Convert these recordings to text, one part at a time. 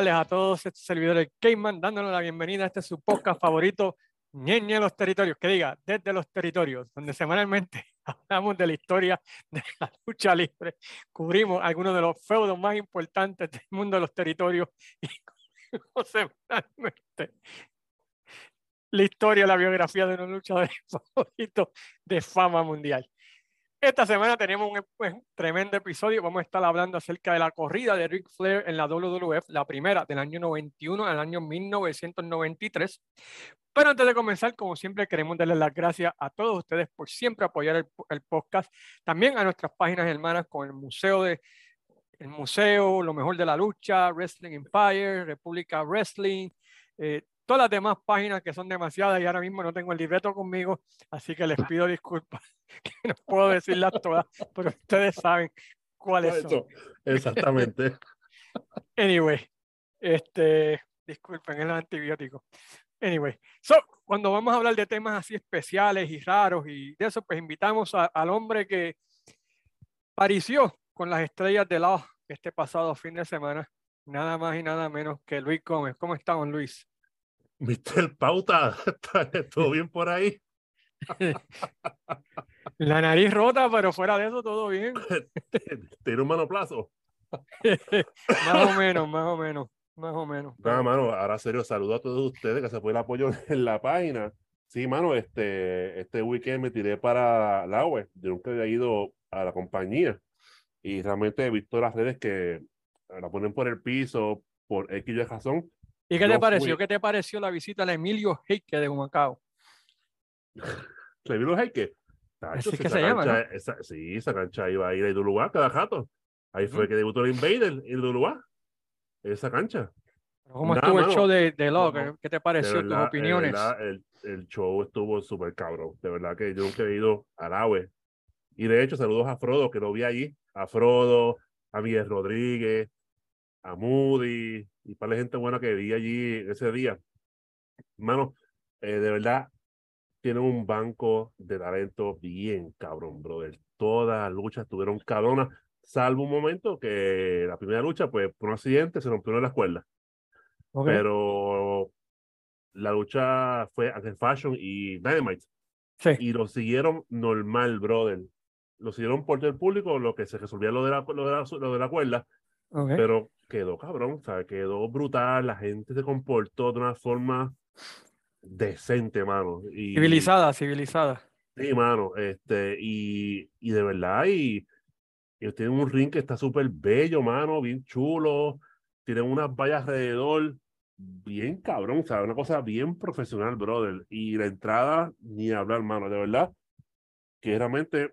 tardes a todos estos servidores Cayman, dándonos la bienvenida a este su podcast favorito, Ñeñe los Territorios, que diga, desde los territorios, donde semanalmente hablamos de la historia de la lucha libre, cubrimos algunos de los feudos más importantes del mundo de los territorios y semanalmente la historia, la biografía de un luchador favorito de fama mundial. Esta semana tenemos un, pues, un, tremendo episodio. Vamos a estar hablando acerca de la corrida de Ric Flair en la WWF, la primera del año 91 al año 1993. Pero antes de comenzar, como siempre, queremos darles las gracias a todos ustedes por siempre apoyar el, el podcast. También a nuestras páginas hermanas con el Museo de el Museo, Lo Mejor de la Lucha, Wrestling Empire, República Wrestling, eh, todas las demás páginas que son demasiadas y ahora mismo no tengo el libreto conmigo, así que les pido disculpas que no puedo decirlas todas, pero ustedes saben cuáles son. Exactamente. anyway, este, disculpen, es el antibiótico. Anyway, so, cuando vamos a hablar de temas así especiales y raros y de eso, pues invitamos a, al hombre que apareció con las estrellas de la este pasado fin de semana, nada más y nada menos que Luis Gómez. ¿Cómo estamos, Luis? Mr. Pauta, ¿todo bien por ahí? La nariz rota, pero fuera de eso todo bien. ¿Tiene un manoplazo? más o menos, más o menos, más o menos. Nada, mano, ahora serio, saludo a todos ustedes que se fue el apoyo en la página. Sí, mano, este, este weekend me tiré para la web. Yo nunca había ido a la compañía y realmente he visto las redes que la ponen por el piso, por X y razón. ¿Y qué te pareció? Fui. ¿Qué te pareció la visita a Emilio Heike de Humacao? ¿Emilio Heike? Así que se llama, ¿no? esa, Sí, esa cancha iba a ir a Iduluá cada rato. Ahí fue mm. que debutó el Invader en Iduluá. Esa cancha. ¿Cómo Nada, estuvo el show de, de Log? No, ¿Qué te pareció? verdad, tus opiniones. Verdad, el, el, show estuvo súper cabrón. De verdad que yo nunca he ido a Araue. Y de hecho, saludos a Frodo, que lo vi allí. A Frodo, a Miguel Rodríguez, a Moody y para la gente buena que vi allí ese día. Hermano, eh, de verdad, tienen un banco de talento bien cabrón, brother. Todas las luchas tuvieron cabronas, salvo un momento que la primera lucha, pues por un accidente se rompió en la escuela. Okay. Pero la lucha fue Angel Fashion y Dynamite. Sí. Y lo siguieron normal, brother. Lo siguieron por el público, lo que se resolvía lo de la, lo de la, lo de la cuerda. Okay. Pero quedó cabrón, ¿sabes? Quedó brutal, la gente se comportó de una forma decente, mano. Y, civilizada, civilizada. Sí, mano, este, y, y de verdad, y, y tienen un ring que está súper bello, mano, bien chulo, tienen unas vallas alrededor, bien cabrón, ¿sabes? Una cosa bien profesional, brother. Y la entrada, ni hablar, mano, de verdad, que realmente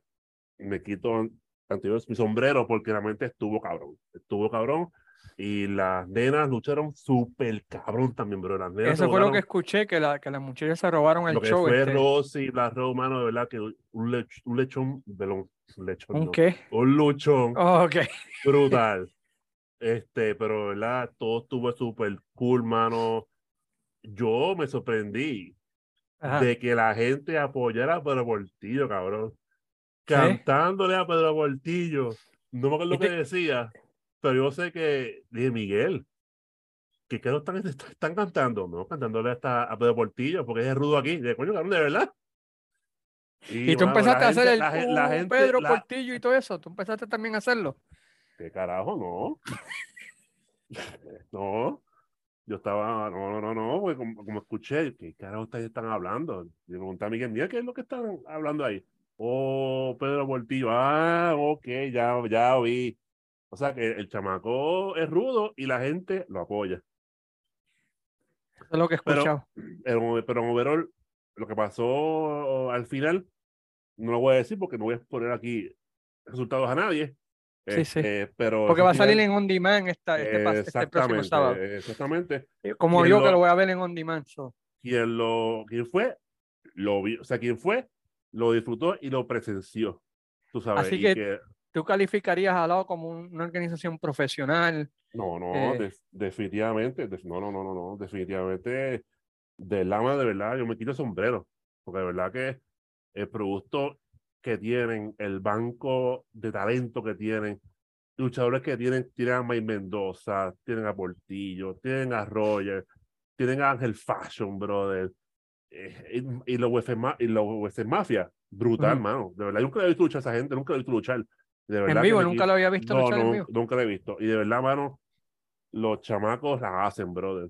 me quito anteriores mi sombrero porque realmente estuvo cabrón, estuvo cabrón y las nenas lucharon súper cabrón también, bro. Las nenas Eso fue lo que escuché, que, la, que las muchachas se robaron el lo que show. Fue este. Rosy, la Romano, de verdad que un, lech, un lechón, un lechón. ¿Un no, qué? Un luchón. Oh, ok. Brutal. Este, pero verdad, todo estuvo súper cool, mano. Yo me sorprendí Ajá. de que la gente apoyara a Pedro Portillo, cabrón. Cantándole a Pedro Portillo. No me acuerdo lo que decía pero yo sé que dije Miguel, que qué no están, están cantando, no, cantándole hasta a Pedro Portillo, porque es rudo aquí, de coño, cabrón, de verdad. Y, y tú bueno, empezaste a hacer el la, la gente, Pedro la... Portillo y todo eso, tú empezaste también a hacerlo. ¿Qué carajo? No. no. Yo estaba, no, no, no, no, porque como, como escuché, ¿qué carajo ustedes están hablando? Y me pregunté a Miguel, mira, ¿qué es lo que están hablando ahí? Oh, Pedro Portillo, ah, ok, ya, ya vi. O sea que el chamaco es rudo y la gente lo apoya. Eso es lo que he escuchado. Pero, pero en overall, lo que pasó al final, no lo voy a decir porque no voy a poner aquí resultados a nadie. Sí, sí. Eh, pero porque va a salir en on demand esta, este, eh, este próximo sábado. Exactamente. Como yo lo, que lo voy a ver en on demand. So. Quien, lo, quien fue, lo vi, o sea, quien fue, lo disfrutó y lo presenció. Tú sabes. Así que, que ¿Tú calificarías a Lao como una organización profesional? No, no, eh, de, definitivamente, de, no, no, no, no, no, definitivamente, de Lama, de verdad, yo me quito el sombrero, porque de verdad que el producto que tienen, el banco de talento que tienen, luchadores que tienen, tienen a May Mendoza, tienen a Portillo, tienen a Roger, tienen a Ángel Fashion, brother. Eh, y, y los UFC, y los UFC Mafia, brutal, Ujú. mano. De verdad, yo nunca he visto luchar a esa gente, nunca he visto luchar. De verdad En que vivo, nunca lo había visto no, luchar en no, vivo. nunca lo he visto. Y de verdad, mano, los chamacos la hacen, brother.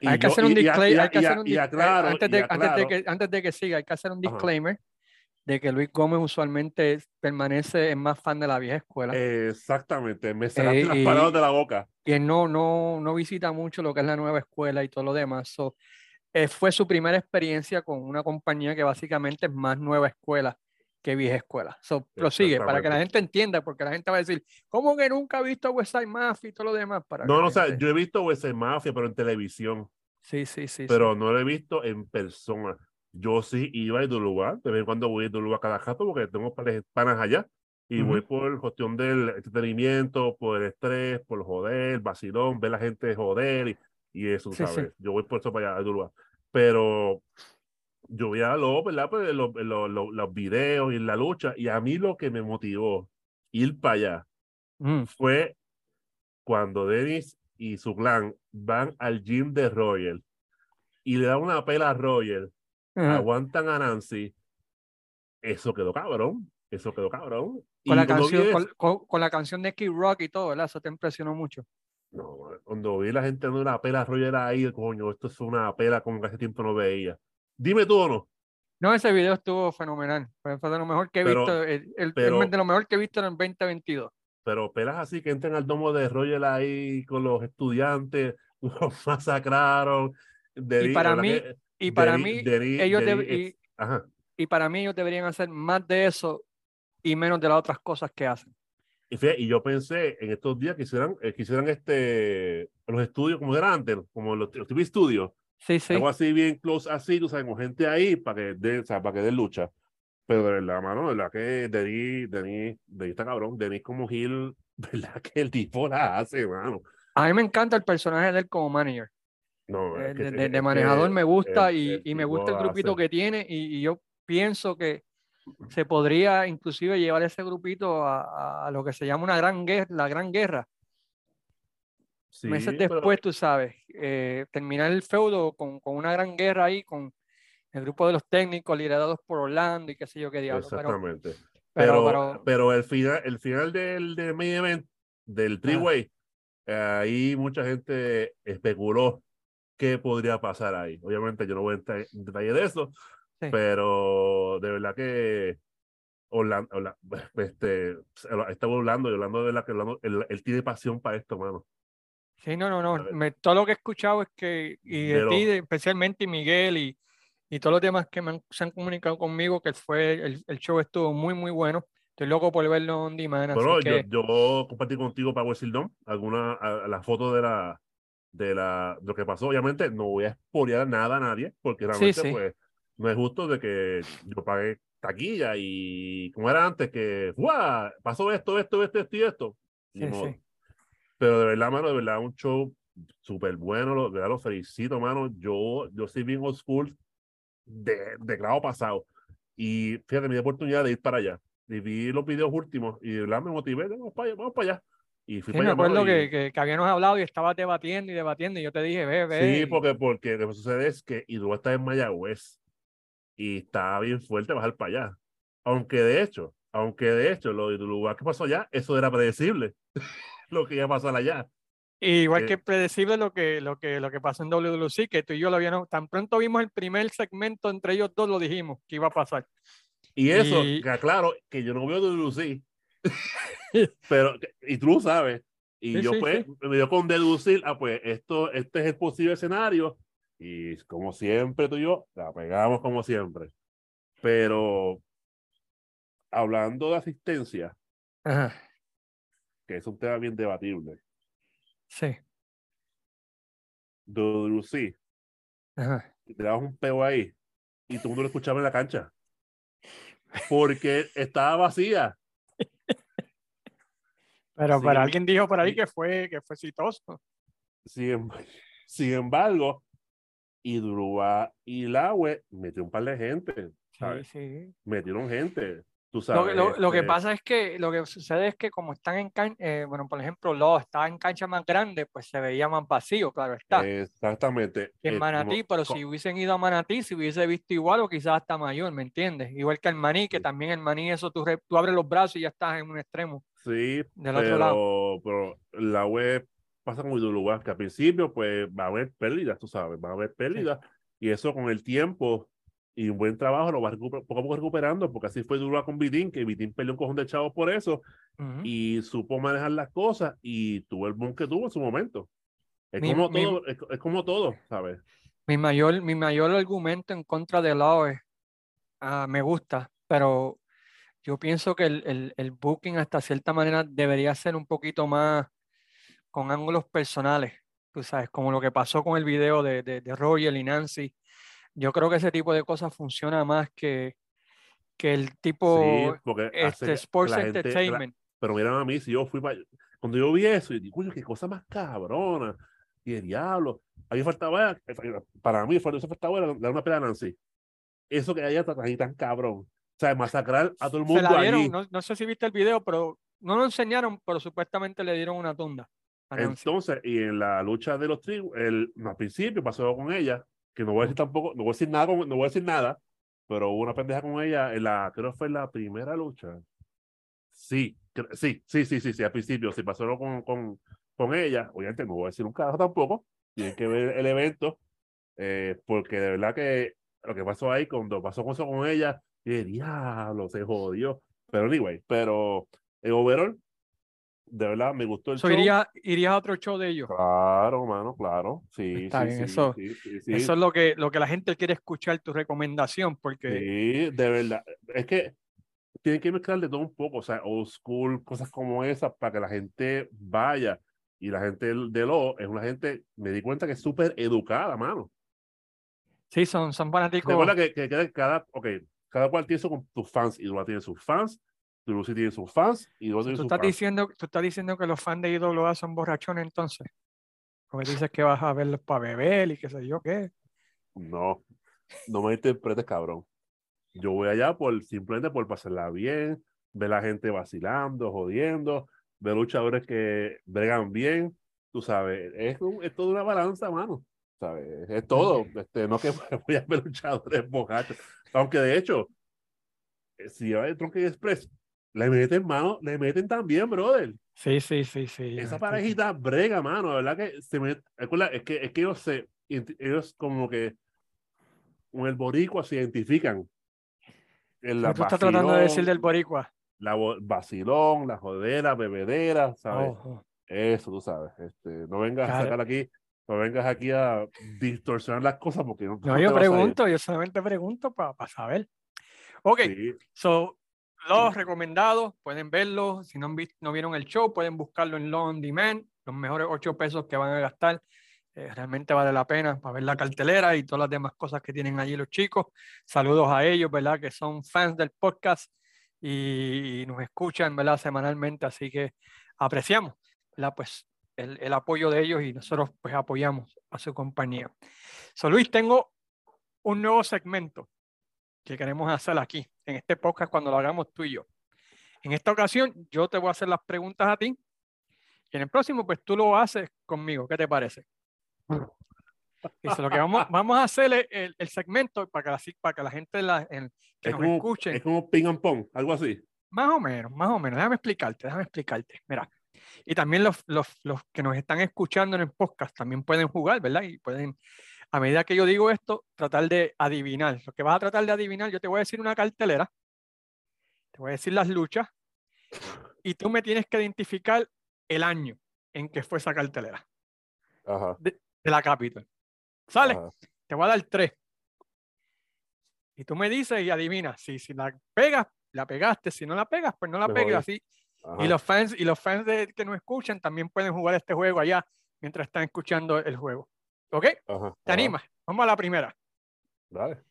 Y hay que yo- disclaimer, que hacer un y dis- eh, antes de, antes de aclaro- que antes de que siga, hay que hacer un Ajá. disclaimer de que Luis Gómez usualmente permanece es más fan de la vieja escuela Exactamente, me sacaste Eh, las palabras de la boca. él no, no, no visita mucho lo que es la nueva escuela y todo lo demás. So, eh, fue su primera experiencia con una compañía que básicamente es más nueva escuela que vieja escuela. So, prosigue para que la gente entienda, porque la gente va a decir, ¿cómo que nunca ha visto West Side Mafia y todo lo demás? Para No, no, o sea, yo he visto ese Mafia, pero en televisión, Sí, sí, sí. sí. pero no lo he visto en persona. Yo sí iba a Idulugar, de vez en cuando voy a Idulugar cada rato porque tengo panas allá y voy Ujú. por cuestión del entretenimiento, por el estrés, por joder, vacilón, ver la gente joder y, y eso, Sí, sí. ¿sabes? Yo voy por eso para allá a Idulugar. Pero yo veía los, ¿verdad? Pues los, los, los, los videos y la lucha y a mí lo que me motivó ir para allá Mm, fue cuando Dennis y su clan van al gym de Royal y le dan una pela a Royal, aguantan a Nancy, eso quedó cabrón, eso quedó cabrón. Y Con la, cuando vi canción, con, con- con la canción de Kid Rock y todo, ¿verdad? Eso te impresionó mucho. No, cuando vi la gente dando una pela a Royal ahí, coño, esto es una pela como que hace tiempo no veía. Dime tú o no, No, ese video estuvo fenomenal. Fue, de lo mejor que he Pero- visto. El, el- el- pero- de lo mejor que he visto en el 2022. pero pelas así que entran al domo de Royal ahí con los estudiantes, los masacraron. Dennis- para ¿verdad mí- que Y para mí, ellos y, ajá. y para mí ellos deberían hacer más de eso y menos de las otras cosas que hacen. Y, fíjate, y yo pensé en estos días que hicieran, eh, que hicieran este, los estudios como era antes, como los, los TV estudios, Sí, sí. algo así bien close así, tú sabes, con gente ahí para que den, o sea, para que den lucha. Pero de verdad, mano, de verdad que Denis, Denis, Denis está cabrón, Denis como Gil, de verdad que el tipo la hace, mano. A mí me encanta el personaje de él como manager. No, Eh, es que- de, es de- de manejador me gusta el- y, y me gusta el hace. que tiene y, y yo pienso que se podría inclusive llevar ese grupito a, a lo que se llama una gran guerra, la gran guerra. Sí, Meses pero- después, tú sabes, eh, terminar el feudo con, con una gran guerra ahí, con el grupo de los técnicos liderados por Orlando y qué sé yo qué diablo. Pero, Exactamente. pero, Pero, pero- pero el final, el final del, del main event, del three-way, eh, ahí mucha gente especuló qué podría pasar ahí. Obviamente yo no voy a entrar en detalle de eso, Sí. pero de verdad que Orlando, Orla- este, estaba hablando y Orlando de verdad que Orlando- él, tiene pasión para esto, mano. sí, no, no, no. me- todo lo que he escuchado es que, y de De ti, lo- de- especialmente y Miguel y, y todos los demás que me han- se han comunicado conmigo, que fue el, el show estuvo muy, muy bueno. Estoy loco por verlo on demand, Bueno, que yo, yo compartí contigo para West Dome alguna a- a la foto de la de la de lo que pasó. Obviamente no voy a spoilear nada a nadie, porque realmente sí. pues no es justo de que yo pagué taquilla y como era antes que ¡guau! pasó esto, esto, esto, esto y esto. Sí, sí. Pero de verdad, mano, de verdad, un show súper bueno, lo, de verdad lo felicito, mano. Yo, yo soy bien old school de, de grado pasado. Y fíjate, me di oportunidad de ir para allá. Y vi los videos últimos y de verdad me motivé, vamos para allá, vamos para allá. Y fui Sí, para me acuerdo y- que, que, que habíamos hablado y estabas debatiendo y debatiendo y yo te dije, ve, ve. Sí, porque, porque lo que sucede es que Idú está en Mayagüez y está bien fuerte bajar para allá. Aunque de hecho, aunque de hecho, lo de lugar que pasó allá, eso era predecible. lo que iba a pasar allá. y igual eh, que predecible lo que, lo, que, lo que pasó en WWC, que tú y yo lo habíamos, tan pronto vimos el primer segmento entre ellos dos, lo dijimos que iba a pasar. Y eso, Y- que aclaro, que yo no veo Lucy, pero, y tú lo sabes. Y Sí, yo sí, pues me dio con deducir, ah, pues esto, este es el posible escenario. Y como siempre tú y yo, la pegamos como siempre. Pero hablando de asistencia, Ajá, que es un tema bien debatible, sí, WC, ajá. te dabas un peo ahí y todo el mundo lo escuchaba en la cancha. Porque estaba vacía. Pero, pero alguien dijo por ahí que fue, que fue exitoso. Sin, em- sin embargo, Idrúa y Laue metió un par de gente. Sí, ¿sabes? sí. Metieron gente. Tú Lo, sabes. que- lo- lo que este, pasa es que lo que sucede es que como están en cancha, bueno, por ejemplo, Law estaba en cancha más grande, pues se veía más vacío, claro está. Exactamente. en eh, como- Manatí, pero si hubiesen ido a Manatí, se hubiese visto igual o quizás hasta mayor, ¿me entiendes? Igual que el Maní, que Sí. también el Maní, eso tú, re- tú abres los brazos y ya estás en un extremo. Sí, del otro lado. pero, pero la web pasa como lugar que al principio pues va a haber pérdidas, tú sabes, va a haber pérdidas y eso con el tiempo y un buen trabajo lo va poco a poco recuperando porque así fue duro con Vitín, que Vitín perdió un cojón de chavos por eso Ujú. y supo manejar las cosas y tuvo el boom que tuvo en su momento. Es Mi- como mi- todo, es, es como todo, ¿sabes? Mi mayor, mi mayor argumento en contra de Law es, ah, me gusta, pero yo pienso que el, el, el booking hasta cierta manera debería ser un poquito más con ángulos personales, tú sabes, como lo que pasó con el video de, de, de Roger y Nancy. Yo creo que ese tipo de cosas funciona más que, que el Sí, tipo porque hace este, Sports la gente- la- Entertainment. pero mira a mí, si yo fui para... Cuando yo vi eso, y digo, coño, qué cosa más cabrona. Y el diablo. A mí faltaba, para mí, eso faltaba dar una pelea a Nancy. Eso que haya tan, tan cabrón. O sea, masacrar a todo el Se mundo la dieron, allí. no, no sé si viste el video, pero no lo enseñaron, pero supuestamente le dieron una tunda Entonces, y en la lucha de los tribus, el, al principio pasó con ella, que no voy a decir tampoco, no voy a decir nada, no voy a decir nada, pero hubo una pendeja con ella en la, creo que fue la primera lucha. Sí, sí, sí, sí, sí, sí, al principio, sí pasó con, con, con ella, obviamente no voy a decir un carajo tampoco, tienen que ver el evento, eh, porque de verdad que lo que pasó ahí, cuando pasó con eso con ella, y diablo, se jodió. Pero anyway, pero en overall, de verdad me gustó el So, show. iría, irías a otro show de ellos. Claro, mano, claro. Sí, Está sí, bien, sí, eso- sí. Eso es lo que, lo que la gente quiere escuchar, tu recomendación, porque Sí, de verdad. Es que tienen que mezclar de todo un poco, o sea, old school, cosas como esas, para que la gente vaya. Y la gente de lo es una gente, me di cuenta que es súper educada, mano. sí, son, son fanáticos. Recuerda que, que, que cada, ok, cada cual tiene tus fans, y Dula tiene sus fans, Lucy tiene sus fans, y Tú sus estás, fans. diciendo, tú estás diciendo que los fans de IWA son borrachones entonces. Porque dices que vas a verlos para beber y qué sé yo qué. No, no me interpretes, cabrón. Yo voy allá por simplemente por pasarla bien, ver la gente vacilando, jodiendo, ver luchadores que bregan bien, tú sabes, es, un- es toda una balanza, mano. ¿Sabes? Es todo. Este, no que voy a ver luchadores borrachos. Aunque de hecho, eh, si va el Tronque Express, le meten mano, le meten también, brother. Sí, sí, sí, sí. Esa parejita brega, mano, la verdad que se me es que es que ellos se ellos como que con el boricua se identifican en la Tú estás tratando de decir vacilón, del boricua. la vacilón, la jodera, bebedera, ¿sabes? Oh, oh. Eso tú sabes, este, no vengas a Claro. sacar aquí, no vengas aquí a distorsionar las cosas porque no, No, yo a pregunto, yo solamente pregunto para saber. Ok, Sí, so, los recomendados, pueden verlo. Si no, han visto, no vieron el show, pueden buscarlo en on Demand. Los mejores ocho pesos que van a gastar. eh, realmente vale la pena para ver la cartelera y todas las demás cosas que tienen allí los chicos. Saludos a ellos, ¿verdad? Que son fans del podcast y, nos escuchan, ¿verdad? Semanalmente, así que apreciamos, ¿verdad? Pues el, el apoyo de ellos y nosotros pues apoyamos a su compañía. So, Luis, tengo un nuevo segmento que queremos hacer aquí, en este podcast, cuando lo hagamos tú y yo. En esta ocasión, yo te voy a hacer las preguntas a ti y en el próximo, pues tú lo haces conmigo. ¿Qué te parece? Dice, lo que vamos, vamos a hacer es el, el segmento para que, la, para que la gente la, que es nos como, escuche, es como ping and pong, algo así. más o menos, más o menos. Déjame explicarte, déjame explicarte. Mira, y también los, los, los que nos están escuchando en el podcast también pueden jugar, ¿verdad? Y pueden, a medida que yo digo esto, tratar de adivinar. Lo que vas a tratar de adivinar, yo te voy a decir una cartelera, te voy a decir las luchas, y tú me tienes que identificar el año en que fue esa cartelera Ajá. de la Capitol. ¿Sale? ajá. Te voy a dar tres. Y tú me dices y adivinas. Si, si la pegas, la pegaste. Si no la pegas, pues no la jodí. Así. ajá. Y los fans, y los fans de, que nos escuchan también pueden jugar este juego allá mientras están escuchando el juego. ¿Ok? Ajá, ¿Te ajá. animas? Vamos a la primera. Dale.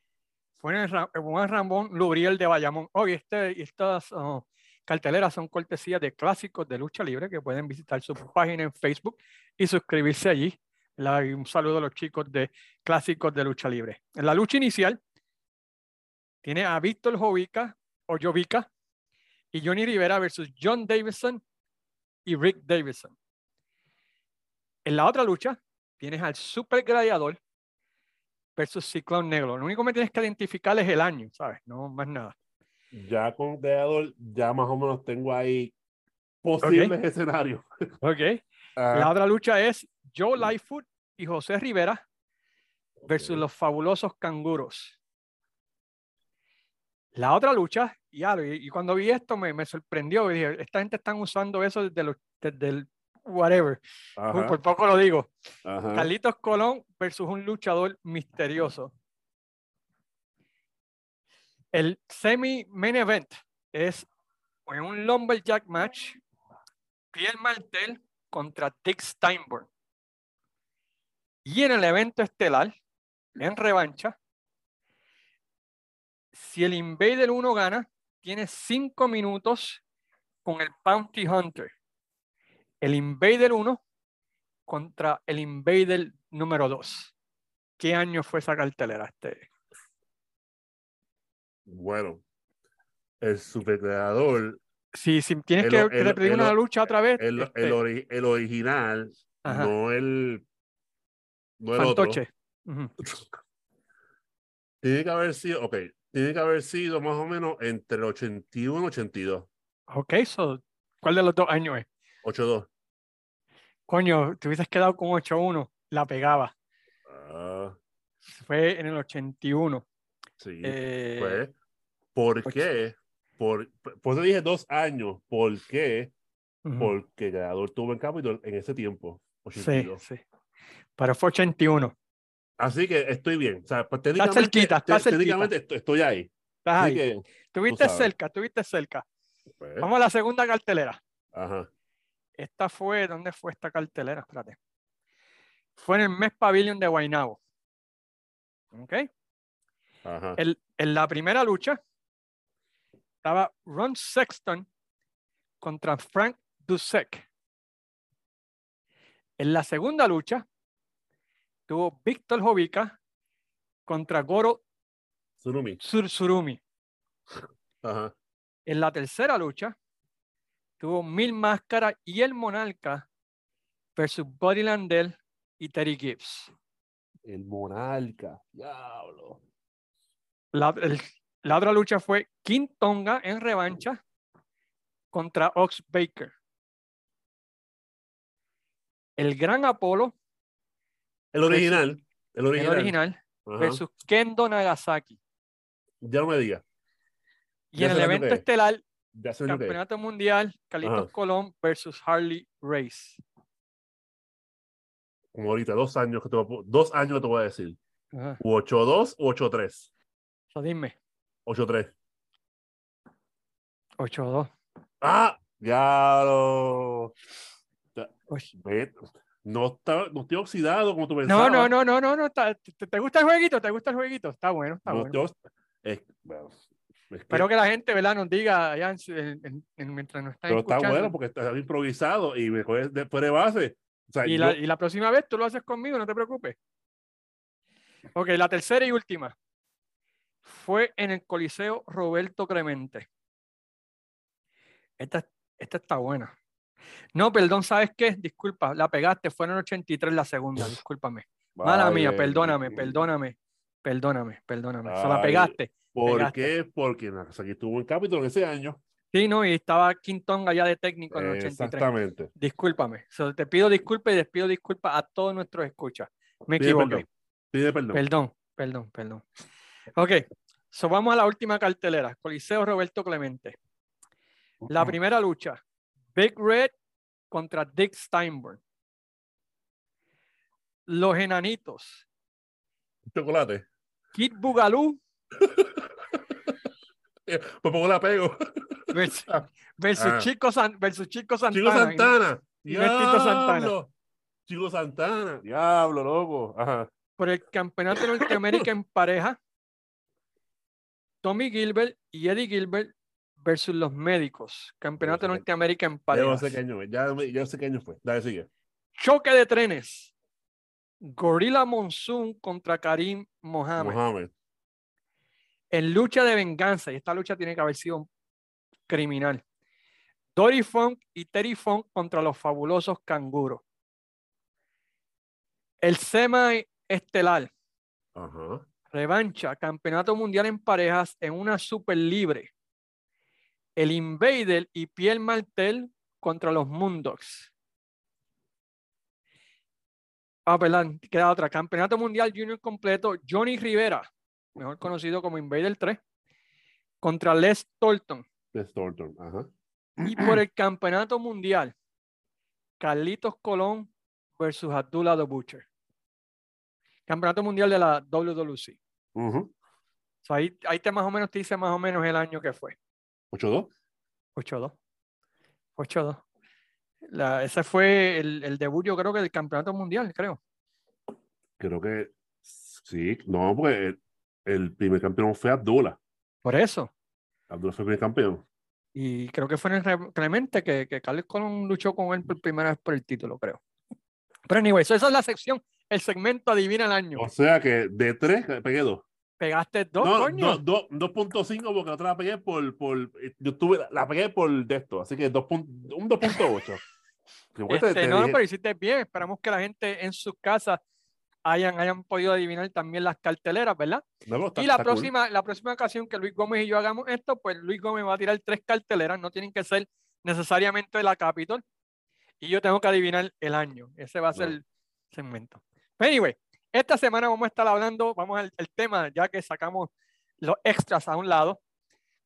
Fue Juan Ramón Lubriel de Bayamón. Hoy este, y estas oh, carteleras son cortesías de clásicos de lucha libre que pueden visitar su página en Facebook y suscribirse allí. Y un saludo a los chicos de clásicos de lucha libre. En la lucha inicial tiene a Víctor Jovica o Jovica y Johnny Rivera versus John Davidson y Rick Davidson. En la otra lucha tienes al Super Gladiador versus Ciclón Negro. Lo único que me tienes que identificar es el año, ¿sabes? No más nada. Ya con Gladiador, ya más o menos tengo ahí posibles escenarios. Ok. Ah, La otra lucha es Joe Lightfoot y José Rivera versus Ok. los fabulosos canguros. La otra lucha, y, y cuando vi esto me, me sorprendió. y dije, esta gente están usando eso desde, los, desde el whatever. Ajá, por poco lo digo. ajá. Carlitos Colón versus un luchador misterioso. El semi-main event es en un lumberjack match. Pierre Martel contra Dick Steinberg. Y en el evento estelar, en revancha, si el Invader 1 gana, tiene 5 minutos con el Bounty Hunter. El Invader 1 contra el Invader número 2. ¿Qué año fue esa cartelera? Este? Bueno, el supercreador, Si, si tienes El que, que el- repetir el una lucha otra vez, el, este, ori- original, Ajá. no el, no el otro. fantoche. Ujú. Tiene que haber sido, ok, tiene que haber sido más o menos entre el 81 y 82. Ok, so, ¿cuál de los dos años es? 82. Coño, te hubieses quedado con 8-1, la pegaba. Ah, Fue en el 81. sí, Eh, pues, ¿por och- qué? Por, por eso dije dos años. ¿Por qué? ujú, Porque el creador tuvo en Capitol en ese tiempo, Sí, 82. sí. Pero fue 81. Así que estoy bien. O sea, pues, técnicamente, cerquita, está te- cerquita. técnicamente estoy, ahí. Estás ahí. que, Estuviste sabes. cerca, estuviste cerca. pues, Vamos a la segunda cartelera. ajá. Esta fue, ¿dónde fue esta cartelera? Espérate. Fue en el Mes Pavilion de Guaynabo. ¿Ok? Ajá. El- en la primera lucha estaba Ron Sexton contra Frank Dusek. En la segunda lucha tuvo Víctor Jovica contra Goro Tsunami. Sursurumi. Ajá. En la tercera lucha tuvo Mil Máscara y el Monarca versus Buddy Landell y Terry Gibbs. El monarca. Diablo. La, el- la otra lucha fue King Tonga en revancha contra Ox Baker. El Gran Apolo, El original. El el original. original, Ajá. versus Kendo Nagasaki. Ya no me digas. Y Ya en el el evento estelar, Ya que es. Campeonato Mundial, Carlitos. Colón versus Harley Race. Como ahorita, dos años que te dos años que te voy a decir. Ajá. U 8-2 o 8-3. So, dime, 8-3. 8-2. ¡Ah! Uy. Ve, No, está, no estoy oxidado como tú No, pensabas. no, no, no, no, no. está- ¿Te, te gusta el jueguito? ¿Te gusta el jueguito? Está bueno, está No bueno. estoy ox- es- bueno, es que- Espero que la gente, ¿verdad? Nos diga allá en su- en- en- en- mientras nos están pero está escuchando. bueno porque está improvisado y después de base. O sea, Y yo- la, y la próxima vez tú lo haces conmigo, no te preocupes. Ok, la tercera y última fue en el Coliseo Roberto Clemente. Esta, esta está buena. No, perdón, ¿sabes qué? Disculpa, la pegaste, fue en el 83 la segunda, discúlpame. Mala mía, Vale, perdóname, perdóname, perdóname, perdóname. Se la Ay, pegaste. ¿Por pegaste. qué? Porque Nagasaki estuvo en Capitol en ese año. Sí, no, y estaba Quintón allá de técnico en el 83. Exactamente. Discúlpame. So, te pido disculpas y les pido disculpas a todos nuestros escuchas. Me Pide equivoqué. perdón. Pide perdón. Perdón, perdón, perdón. Ok, so vamos a la última cartelera. Coliseo Roberto Clemente. La primera lucha, Big Red contra Dick Steinberg. Los enanitos, Chocolate. Kid Bugalú Eh, Por poco la pego. versus, versus Ah. Chico, San- versus Chico Santana. Chico Santana. y es Tito Santana. Chico Santana. Diablo, loco. Ajá. Por el campeonato de Norteamérica en pareja, Tommy Gilbert y Eddie Gilbert versus los médicos. Campeonato de Norteamérica en Ya pareja. no sé qué año. Ya, ya sé qué año fue. Dale, sigue. Choque de trenes. Gorilla Monsoon contra Karim Mohamed. Mohamed. En lucha de venganza, y esta lucha tiene que haber sido criminal. Dory Funk y Terry Funk contra los fabulosos canguros. El semi estelar. Ajá. Revancha, campeonato mundial en parejas en una super libre. El Invader y Pierre Martel contra los Moondogs. Ah, perdón, queda otra. Campeonato mundial junior completo. Johnny Rivera, mejor conocido como Invader 3, contra Les Thornton. Les Thornton, ajá. Y por el campeonato mundial, Carlitos Colón versus Abdullah the Butcher. Campeonato mundial de la WWC. Uh So ahí, ahí te más o menos te dice más o menos el año que fue. 8-2. 8-2. 8-2. La- Ese fue el, el debut, yo creo que del campeonato mundial, creo. Creo que sí. No, porque el, primer campeón fue Abdullah. Por eso. Abdullah fue el primer campeón. Y creo que fue en el Clemente que, que Carlos Colón luchó con él por primera vez por el título, creo. Pero anyway, so esa es la sección, el segmento Adivina el año. O sea que de 3 pegué 2. Pegaste dos, No, coño. do- do- 2.5 porque la otra la pegué por, por yo tuve, la pegué por de esto, así que 2 pun- un 2.8. Que fue, te- Este, te no, dije- pero hiciste bien. Esperamos que la gente en sus casas hayan, hayan podido adivinar también las carteleras, ¿verdad? no, está- y la está cool. próxima, la próxima ocasión que Luis Gómez y yo hagamos esto, pues Luis Gómez va a tirar tres carteleras, no tienen que ser necesariamente de la Capitol. Y yo tengo que adivinar el año. Ese va a ser No. el segmento. Pero anyway, esta semana vamos a estar hablando, vamos al el tema, ya que sacamos los extras a un lado.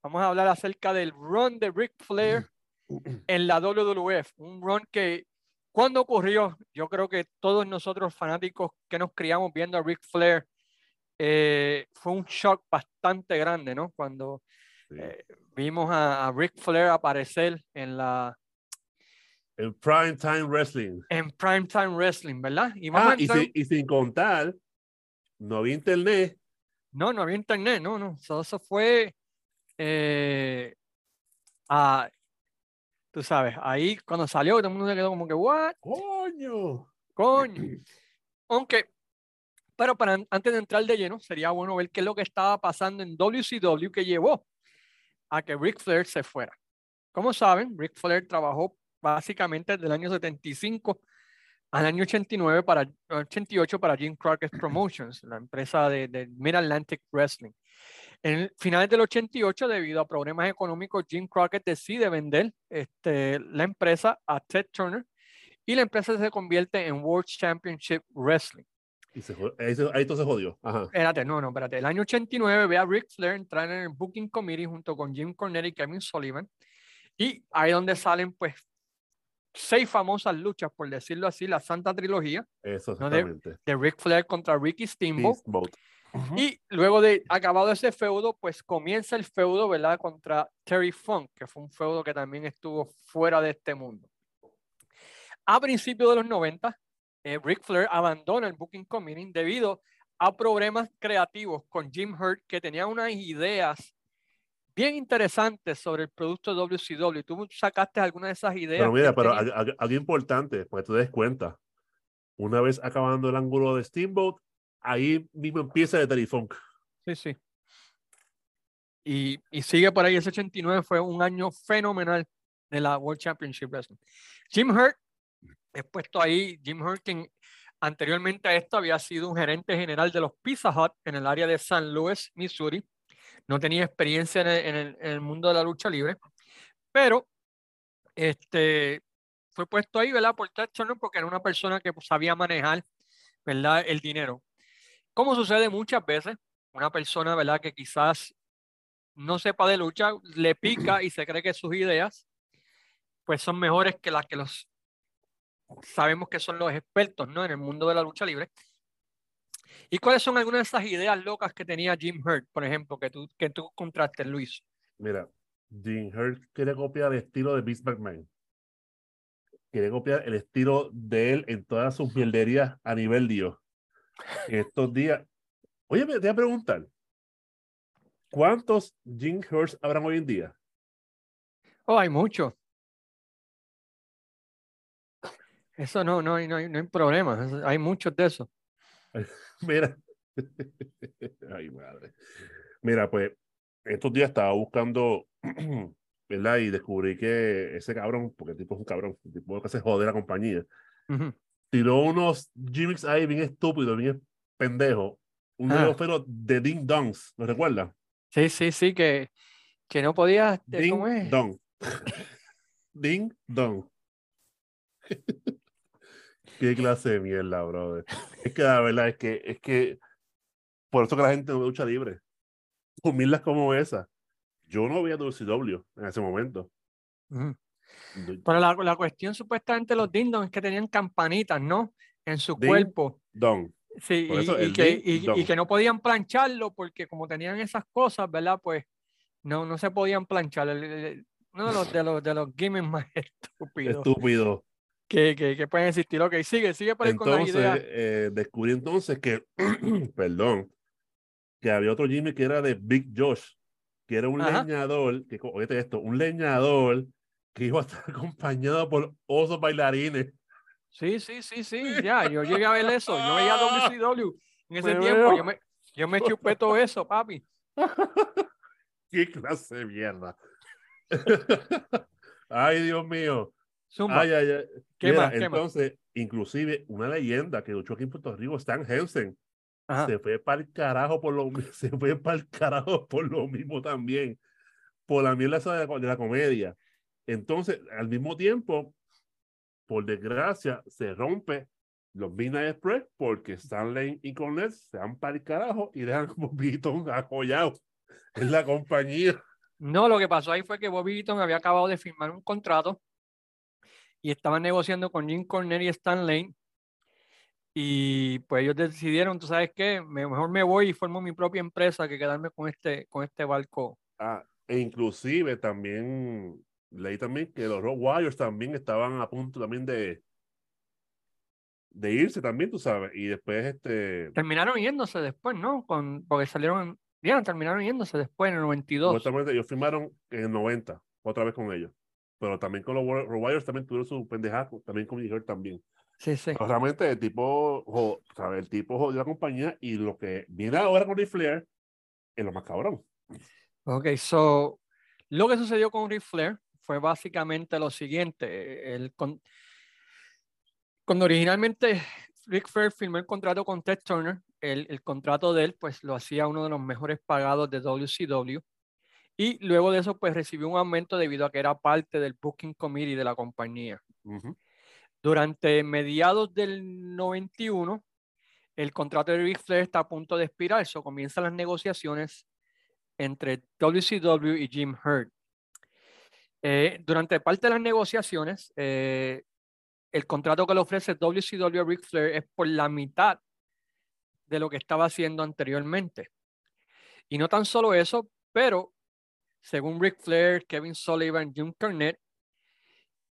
Vamos a hablar acerca del run de Ric Flair en la WWF. Un run que, cuando ocurrió, yo creo que todos nosotros fanáticos que nos criamos viendo a Ric Flair, eh, fue un shock bastante grande, ¿no? Cuando eh, vimos a, a Ric Flair aparecer en la El Prime Time Wrestling. en Primetime Wrestling, ¿verdad? Y Ah, y, entrar- sin- y sin contar, no había internet. No, no había internet, no, no. Eso, eso fue eh, a- tú sabes, ahí cuando salió, todo el mundo se quedó como que, ¿what? ¡Coño! Coño. Aunque, pero para an- antes de entrar de lleno, sería bueno ver qué es lo que estaba pasando en WCW que llevó a que Ric Flair se fuera. Como saben, Ric Flair trabajó básicamente desde el año 75 al año 89 para, 88 para Jim Crockett Promotions, la empresa de, de Mid Atlantic Wrestling. En finales del 88, debido a problemas económicos, Jim Crockett decide vender este, la empresa a Ted Turner y la empresa se convierte en World Championship Wrestling. Y se ahí, se- ahí todo se jodió. Ajá. Espérate, no, no, espérate. El año 89 ve a Ric Flair entrar en el Booking Committee junto con Jim Cornette y Kevin Sullivan. Y ahí donde salen, pues, seis famosas luchas, por decirlo así, la Santa Trilogía Eso No, de- exactamente. de Ric Flair contra Ricky Steamboat. Steamboat. Y luego de acabado ese feudo, pues comienza el feudo, ¿verdad? Contra Terry Funk, que fue un feudo que también estuvo fuera de este mundo. A principios de los 90, eh, Ric Flair abandona el Booking Committee debido a problemas creativos con Jim Hurt, que tenía unas ideas bien interesantes sobre el producto WCW. ¿Tú sacaste alguna de esas ideas? Pero mira, pero algo, importante, para que te des cuenta. Una vez acabando el ángulo de Steamboat, ahí mismo empieza el Terifunk. Sí, sí. Y, y sigue por ahí, ese 89 fue un año fenomenal de la World Championship Wrestling. Jim Hurt, he puesto ahí, Jim Hurt, quien anteriormente a esto había sido un gerente general de los Pizza Hut en el área de San Luis, Missouri. No tenía experiencia en el mundo de la lucha libre, pero este, fue puesto ahí, ¿verdad? Por Ted Turner porque era una persona que pues, sabía manejar, ¿verdad? El dinero. Como sucede muchas veces, una persona, ¿verdad? Que quizás no sepa de lucha, le pica y se cree que sus ideas, pues son mejores que las que los sabemos que son los expertos, ¿no? En el mundo de la lucha libre. ¿Y cuáles son algunas de esas ideas locas que tenía Jim Hurt, por ejemplo, que tú, que tú contraste, Luis? Mira, Jim Hurt quiere copiar el estilo de Vince McMahon. Quiere copiar el estilo de él en todas sus mierderías a nivel Dios. Estos días. Oye, me te voy a preguntar. ¿Cuántos Jim Hurts habrán hoy en día? Oh, hay mucho. Eso no, no, hay- no, hay, no hay problema. Hay muchos de esos. Mira. Ay, madre. Mira, pues, estos días estaba buscando ¿verdad? Y descubrí que ese cabrón, porque el tipo es un cabrón, el tipo que se jode la compañía, Ujú. Tiró unos gimmicks ahí bien estúpidos, bien pendejos. Un Ah. de fueron de Ding Dongs, ¿lo recuerdas? Sí, sí, sí, que, que no podía, este, Ding ¿cómo es? Dong. Ding Dong. Qué clase de mierda, brother. Es que la verdad es que, es que por eso que la gente no lucha libre. Con mierdas como esa. Yo no veía WCW en ese momento. Pero la, la cuestión supuestamente de los ding-dong es que tenían campanitas, ¿no? En su Ding cuerpo. Dong. Sí, Por y, eso y que, y- y que no podían plancharlo porque como tenían esas cosas, ¿verdad? Pues no, no se podían planchar. Uno de los, de los, de los gimmicks más estúpidos Estúpido. que, que, que pueden existir. Ok, sigue, sigue por ahí con las Entonces, ideas. eh, descubrí entonces que, perdón, que había otro Jimmy que era de Big Josh, que era un Ajá. leñador, que, oíste esto, un leñador que iba a estar acompañado por osos bailarines. Sí, sí, sí, sí, ya, yo llegué a ver eso. Yo veía WCW en ese Me tiempo. veo. Yo me, yo me chupé todo eso, papi. ¡Qué clase de mierda! Ay, Dios mío. Zumba. Ay, ay, ay. ¿Qué Mira, más? ¿Qué más? entonces, inclusive, una leyenda que luchó aquí en Puerto Rico, Stan Hensen, Ajá. se fue para el carajo por lo se fue para el carajo por lo mismo también por la mierda esa de la, de la comedia entonces al mismo tiempo por desgracia se rompe los Midnight Express porque Stanley y Cornette se van para el carajo y dejan como Beaton apoyado en la compañía No, lo que pasó ahí fue que Bobby Eaton había acabado de firmar un contrato y estaban negociando con Jim Cornette y Stan Lane. Y pues ellos decidieron, tú sabes qué, Me- mejor me voy y formo mi propia empresa que quedarme con este, con este barco. Ah, e inclusive también leí también que los Road Warriors también estaban a punto también de de irse también, tú sabes, y después este Terminaron yéndose después, ¿no? Con, porque salieron, ya, terminaron yéndose después en el 92. Supuestamente ellos firmaron en el 90, otra vez con ellos. Pero también con los Road Warriors también tuvieron su pendejazo, también con Miguel también. Sí, sí. Pero realmente el tipo, jo- ¿sabe? el tipo jodió la compañía y lo que viene ahora con Ric Flair es lo más cabrón. Ok, so, lo que sucedió con Ric Flair fue básicamente lo siguiente. El, con- cuando originalmente Ric Flair firmó el contrato con Ted Turner, el, el contrato de él pues lo hacía uno de los mejores pagados de WCW. Y luego de eso pues recibió un aumento debido a que era parte del Booking Committee de la compañía. Durante mediados del 91, el contrato de Ric Flair está a punto de expirar, so comienzan las negociaciones entre WCW y Jim Hurt. Eh, durante parte de las negociaciones, eh, el contrato que le ofrece WCW a Ric Flair es por la mitad de lo que estaba haciendo anteriormente. Y no tan solo eso, pero según Ric Flair, Kevin Sullivan, Jim Cornette,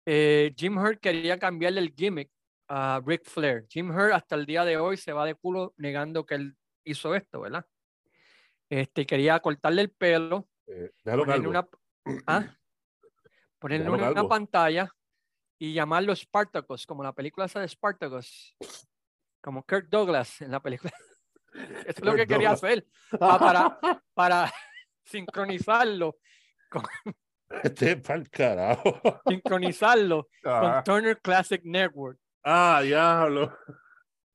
eh, Jim Hurt quería cambiarle el gimmick a Ric Flair. Jim Hurt hasta el día de hoy se va de culo negando que él hizo esto, ¿verdad? Este, quería cortarle el pelo, Eh, déjalo calvo. una, ¿ah? Ponerle una, una pantalla y llamarlo Spartacus, como la película esa de Spartacus, como Kirk Douglas en la película. Eso es lo que quería hacer pa- para, para sincronizarlo, Este para el carajo. sincronizarlo Ah, con Turner Classic Network, ah, diablo.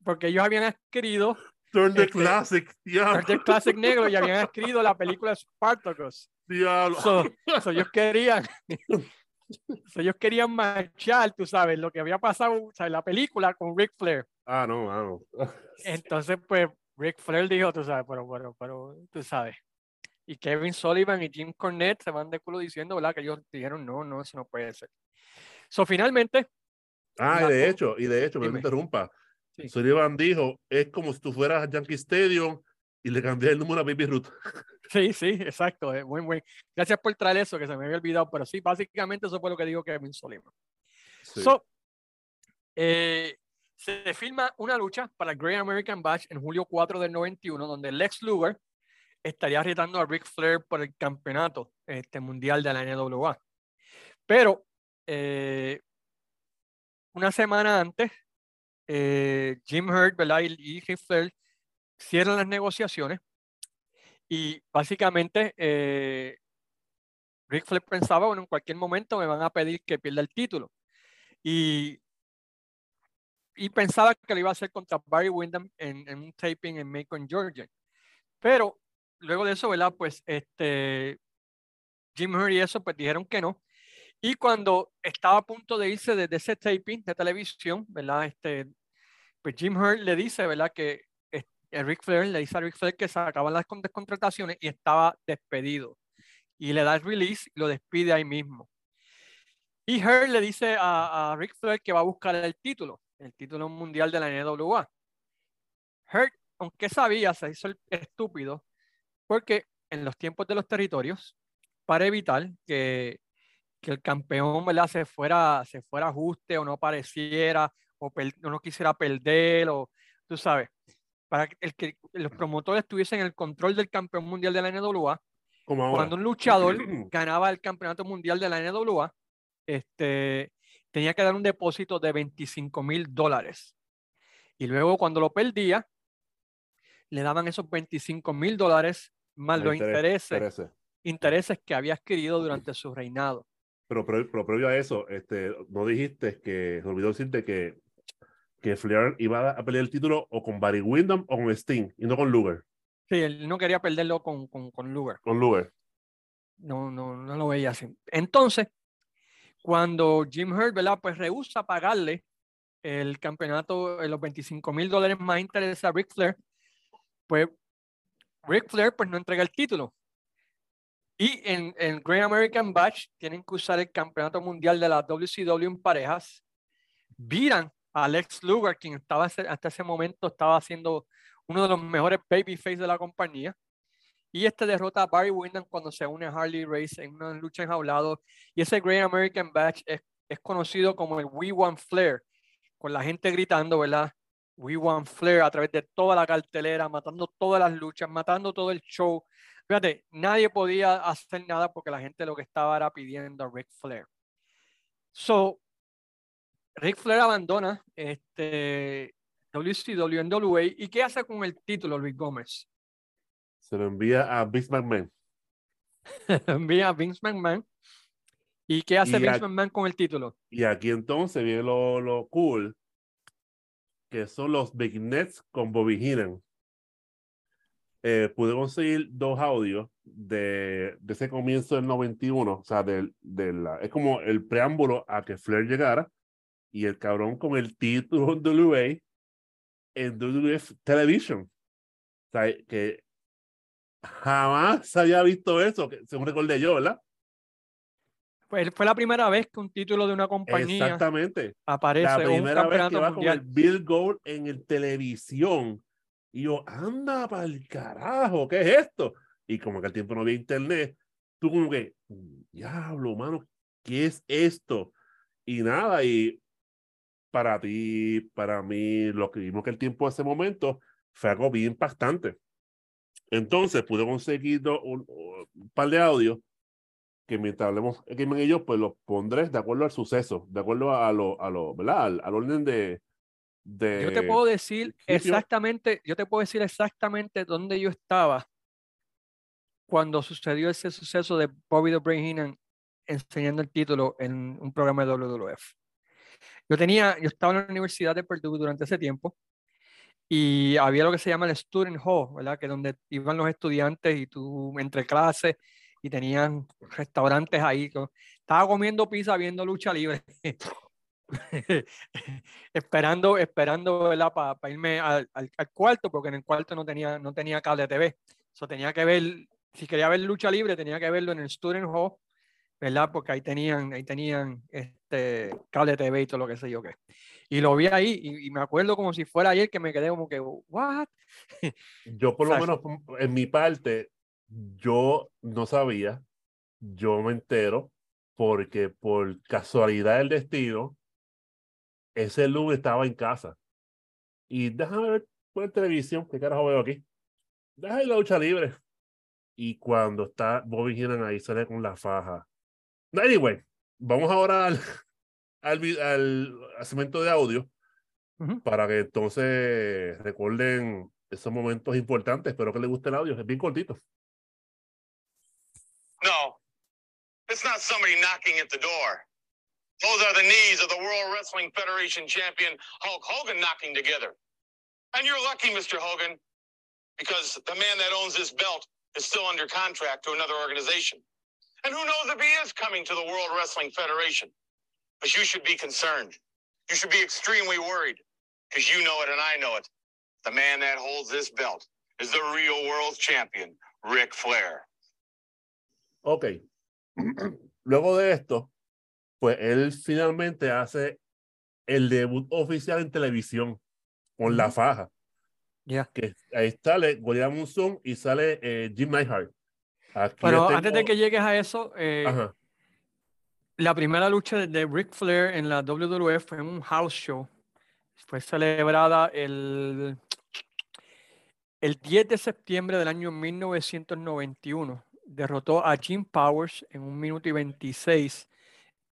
porque ellos habían escrito Turn the Este, Classic. Diablo. Turner Classic Negro y habían escrito la película Spartacus. Diablo. So, so ellos querían, ellos querían marchar, tú sabes, lo que había pasado en la película con Ric Flair. Ah, no, mano. Entonces, pues, Ric Flair dijo, tú sabes, pero, pero, pero, tú sabes. Y Kevin Sullivan y Jim Cornette se van de culo diciendo, ¿verdad? Que ellos dijeron, no, no, eso no puede ser. So, finalmente, Ah, y de hecho, y de hecho, me Dime. interrumpa. Sí. Sullivan dijo, es como si tú fueras a Yankee Stadium y le cambias el número a Baby Ruth. sí, sí, exacto. eh, buen, buen. Gracias por traer eso, que se me había olvidado, pero sí, básicamente eso fue lo que dijo Kevin Sullivan. Sí. So, eh, se filma una lucha para el Great American Bash en julio 4 del 91, donde Lex Luger estaría retando a Ric Flair por el campeonato este, mundial de la NWA. Pero eh, una semana antes, eh, Jim Hurt ¿verdad? y Ric Flair cierran las negociaciones y básicamente eh, Rick Flair pensaba, bueno, en cualquier momento me van a pedir que pierda el título. Y, y pensaba que lo iba a hacer contra Barry Windham en, en un taping en Macon, Georgia. Pero luego de eso, ¿verdad? Pues este, Jim Hurt y eso, pues dijeron que no. Y cuando estaba a punto de irse desde ese taping de televisión, ¿verdad? Este, pues Jim Hurt le dice, ¿verdad? Que Rick Flair le dice a Rick Flair que se acaban las descontrataciones y estaba despedido. Y le da el release y lo despide ahí mismo. Y Hurt le dice a, Rick Flair que va a buscar el título, el título mundial de la NWA. Hurt, aunque sabía, se hizo estúpido, porque en los tiempos de los territorios, para evitar que, que el campeón. Se, fuera, se fuera ajuste o no apareciera o, no quisiera perder o tú sabes, para el que los promotores tuviesen el control del campeón mundial de la NWA. Cuando un luchador ganaba el campeonato mundial de la NWA, este, tenía que dar un depósito de 25 mil dólares. Y luego cuando lo perdía, le daban esos 25 mil dólares más los intereses, intereses, que había adquirido durante su reinado. Pero, pero, previo a eso, este, no dijiste que, se olvidó decirte que que Flair iba a pelear el título o con Barry Windham o con Sting y no con Luger. Sí, él no quería perderlo con, con, con Luger. Con Luger. No, no, no lo veía así. Entonces, cuando Jim Hurt, ¿verdad? Pues rehúsa pagarle el campeonato, los 25 mil dólares más interesa a Ric Flair, pues Ric Flair pues no entrega el título. Y en, en Great American Batch tienen que usar el campeonato mundial de la WCW en parejas. Viran Alex Luger, quien estaba hasta ese momento estaba haciendo uno de los mejores babyface de la compañía. Y este derrota a Barry Windham cuando se une a Harley Race en una lucha enjaulado. Y ese Great American Batch es, conocido como el We Want Flair, con la gente gritando, ¿verdad? We Want Flair a través de toda la cartelera, matando todas las luchas, matando todo el show. Fíjate, nadie podía hacer nada porque la gente lo que estaba era pidiendo a Ric Flair. So, Rick Flair abandona este, WCW, NWA. ¿Y qué hace con el título, Luis Gómez? Se lo envía a Vince McMahon. envía a Vince McMahon. ¿Y qué hace Vince McMahon con el título? Y aquí entonces viene lo, lo cool, que son los Big Nets con Bobby Heenan. Eh, pude conseguir dos audios de, de, ese comienzo del 91, o sea, de, de la, es como el preámbulo a que Flair llegara y el cabrón con el título en WA en WF Television. O sea, que jamás había visto eso, que según recordé yo, ¿verdad? Pues fue la primera vez que un título de una compañía Exactamente. aparece la primera vez que va con el Bill Gold en el televisión. Y yo, anda para el carajo, ¿qué es esto? Y como que al tiempo no había internet, tú como que, diablo, mano, ¿qué es esto? Y nada, y para ti, para mí, lo que vimos que el tiempo de ese momento fue algo bien impactante. Entonces pude conseguir un, par de audios que mientras hablemos aquí en ellos, pues los pondré de acuerdo al suceso, de acuerdo a lo, a lo ¿verdad? Al, orden de, de... Yo te puedo decir exactamente, yo te puedo decir exactamente dónde yo estaba cuando sucedió ese suceso de Bobby the Brain enseñando el título en un programa de WWF. Yo tenía, yo estaba en la Universidad de Purdue durante ese tiempo y había lo que se llama el Student Hall, ¿verdad? Que donde iban los estudiantes y tú entre clases y tenían restaurantes ahí. Estaba comiendo pizza viendo lucha libre. esperando, esperando, ¿verdad? Para irme al, al, cuarto, porque en el cuarto no tenía, no tenía cable TV. Eso tenía que ver, si quería ver lucha libre, tenía que verlo en el Student Hall ¿verdad? Porque ahí tenían, ahí tenían este cable TV y todo lo que sé yo qué. Y lo vi ahí y, me acuerdo como si fuera ayer que me quedé como que, ¿what? Yo por lo menos en mi parte, yo no sabía, yo me entero porque por casualidad del destino, ese lunes estaba en casa. Y déjame ver por televisión, ¿qué carajo veo aquí? Déjame la lucha libre. Y cuando está Bobby Heenan ahí, sale con la faja Anyway, vamos ahora al, al, al, segmento de audio para que entonces recuerden esos momentos importantes. Espero que les guste el audio, es bien cortito. No, It's not somebody knocking at the door. Those are the knees of the World Wrestling Federation champion Hulk Hogan knocking together. And you're lucky, Mr. Hogan, because the man that owns this belt is still under contract to another organization. And who knows if he is coming to the World Wrestling Federation. But you should be concerned. You should be extremely worried because you know it and I know it. The man that holds this belt is the real world champion, Ric Flair. Ok. Luego de esto, pues él finalmente hace el debut oficial en televisión con la faja. Ya. Que ahí sale William Monsoon y sale eh, Jim Neidhart. Aquí Pero tengo- antes de que llegues a eso, eh, la primera lucha de, Ric Flair en la WWF fue en un house show. Fue celebrada el, el 10 de septiembre del año 1991. Derrotó a Jim Powers en un minuto y 26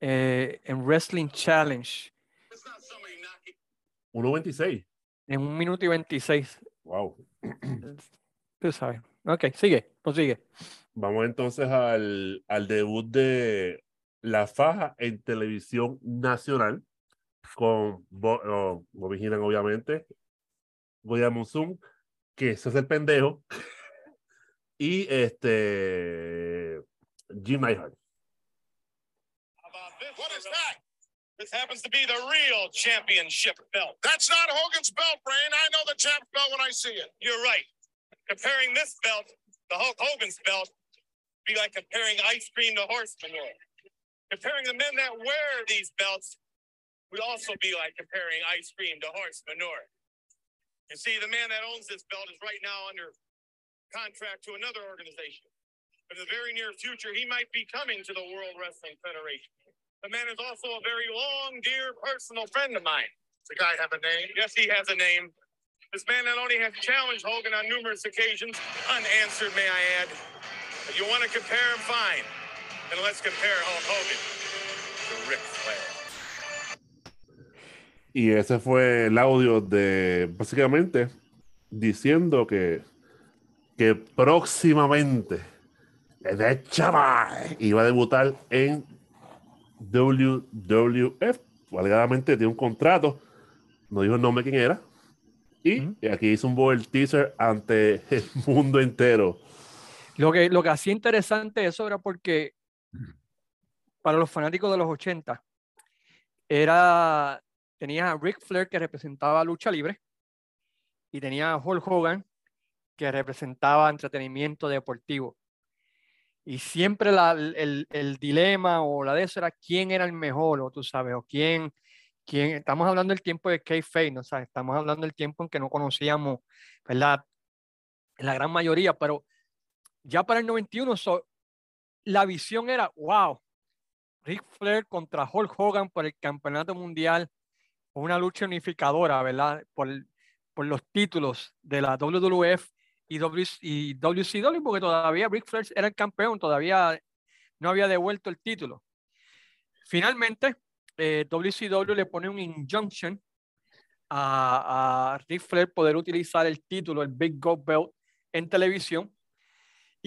eh, en Wrestling Challenge. It's not somebody knocking. 1.26. En un minuto y 26. Wow. Tú sabes. Ok, sigue, prosigue. Vamos entonces al, al debut de la faja en televisión nacional con Bo, oh, Bobby obviamente, William Monsoon, que se hace el pendejo, y este Jim this? What is that? This happens to be the real championship belt. That's not Hogan's belt, Brain. I know the champ belt when I see it. You're right. Comparing this belt, the Hulk Hogan's belt, be like comparing ice cream to horse manure. Comparing the men that wear these belts would also be like comparing ice cream to horse manure. You see, the man that owns this belt is right now under contract to another organization. In the very near future, he might be coming to the World Wrestling Federation. The man is also a very long, dear, personal friend of mine. Does the guy have a name? Yes, he has a name. This man not only has challenged Hogan on numerous occasions, unanswered, may I add. If you want to compare him, fine. Then let's compare Hulk Hogan to Ric Flair. Y ese fue el audio de básicamente diciendo que, que próximamente el chaval iba a debutar en WWF. Alegadamente tiene un contrato, no dijo el nombre de quién era. Y Ujú. aquí hizo un buen teaser ante el mundo entero. Lo que, lo que hacía interesante eso era porque para los fanáticos de los 80 era tenía a Ric Flair que representaba lucha libre y tenía a Hulk Hogan que representaba entretenimiento deportivo. Y siempre la- el, el dilema o la de eso era quién era el mejor, o tú sabes, o quién, quién. Estamos hablando del tiempo de Kayfabe, ¿no? sabes estamos hablando del tiempo en que no conocíamos, ¿verdad? La gran mayoría, pero ya para el 91, so- la visión era, wow, Ric Flair contra Hulk Hogan por el campeonato mundial, una lucha unificadora, ¿verdad? Por, por los títulos de la WWF y, WCW, porque todavía Ric Flair era el campeón, todavía no había devuelto el título. Finalmente, eh, WCW le pone un injunction a, a Ric Flair poder utilizar el título, el Big Gold Belt, en televisión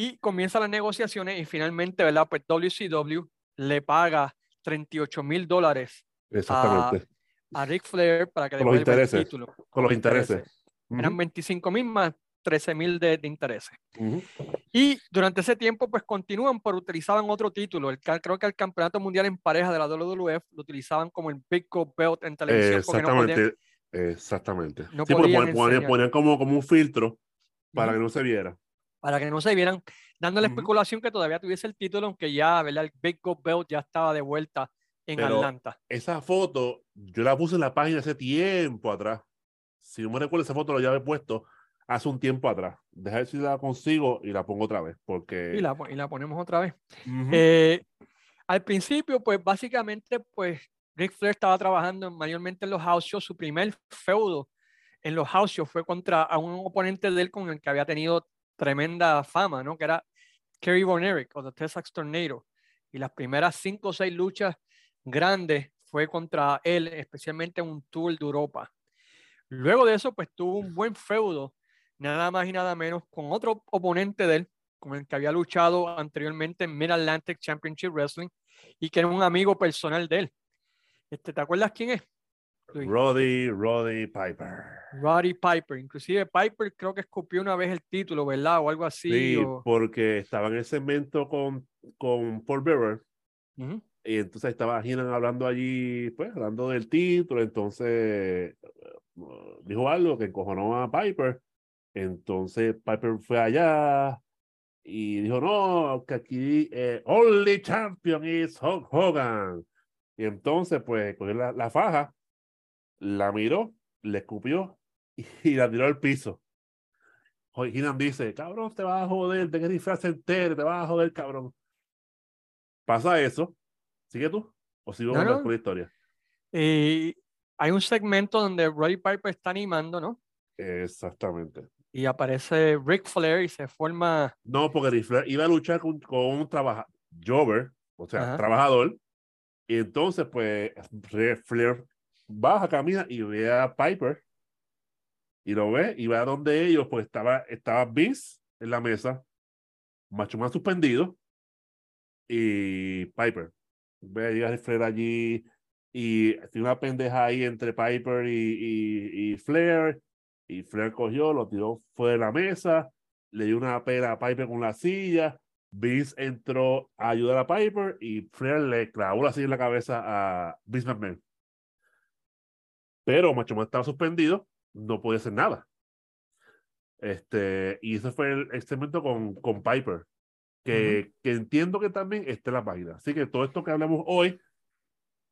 y comienzan las negociaciones y finalmente, ¿verdad? Pues WCW le paga 38 mil dólares Exactamente. a Ric Flair para que Con devuelva el intereses, título. con los intereses. Eran 25 mil más 13 mil de, de intereses. Ujú. Y durante ese tiempo, pues continúan, pero utilizaban otro título. El, creo que el Campeonato Mundial en pareja de la WWF lo utilizaban como el Big Gold Belt en televisión. porque no podían- Exactamente. Exactamente. no sí, podían ponían, ponían- como, como un filtro para que no se viera. Para que no se vieran, dando la Ujú. especulación que todavía tuviese el título, aunque ya, ¿verdad? El Big Gold Belt ya estaba de vuelta en Pero- Atlanta. Esa foto, yo la puse en la página hace tiempo atrás. Si no me recuerdo, esa foto la ya había puesto hace un tiempo atrás. Deja ver si la consigo y la pongo otra vez, porque... Y la, y la ponemos otra vez. Ujú. Eh, al principio, pues básicamente, pues Ric Flair estaba trabajando mayormente en los house shows. Su primer feudo en los house shows fue contra a un oponente de él con el que había tenido tremenda fama, ¿no? Que era Kerry Von Erich o The Texas Tornado. Y las primeras cinco o seis luchas grandes fue contra él, especialmente en un tour de Europa. Luego de eso, pues tuvo un buen feudo, nada más y nada menos, con otro oponente de él, con el que había luchado anteriormente en Mid Atlantic Championship Wrestling y que era un amigo personal de él. Este, ¿Te acuerdas quién es? Luis? Roddy, Roddy Piper. Roddy Piper. Inclusive Piper creo que escupió una vez el título, ¿verdad? O algo así. Sí, o- porque estaba en el segmento con, con Paul Bearer Ujú. y entonces estaba Heenan hablando allí, pues, hablando del título, entonces eh, dijo algo que encojonó a Piper, entonces Piper fue allá y dijo, no, que aquí eh, only champion is Hulk Hogan. Y entonces, pues, cogió la, la faja, la miró, le escupió y la tiró al piso. Hoy Heenan dice, cabrón, te vas a joder, de que disfraz entero, te vas a joder, cabrón. Pasa eso. ¿Sigue tú? ¿O sigo No, con la- no. con la historia? Y hay un segmento donde Roddy Piper está animando, ¿no? Exactamente. Y aparece Ric Flair y se forma. No, porque Ric Flair iba a luchar con, con un trabajador, Jover, o sea, Ajá. trabajador. Y entonces, pues, Ric Flair baja, camina y ve a Piper. Y lo ve y va a donde ellos, pues estaba, estaba Vince en la mesa, Macho más suspendido, y Piper. Ve a llegar Flair allí y tiene una pendeja ahí entre Piper y, y, y Flair. Y Flair cogió, lo tiró fuera de la mesa, le dio una pera a Piper con la silla. Vince entró a ayudar a Piper y Flair le clavó la silla en la cabeza a Vince McMahon. Pero Macho Man estaba suspendido, no podía hacer nada. Este, y ese fue el, segmento con, con Piper, que, que entiendo que también está en la página. Así que todo esto que hablamos hoy,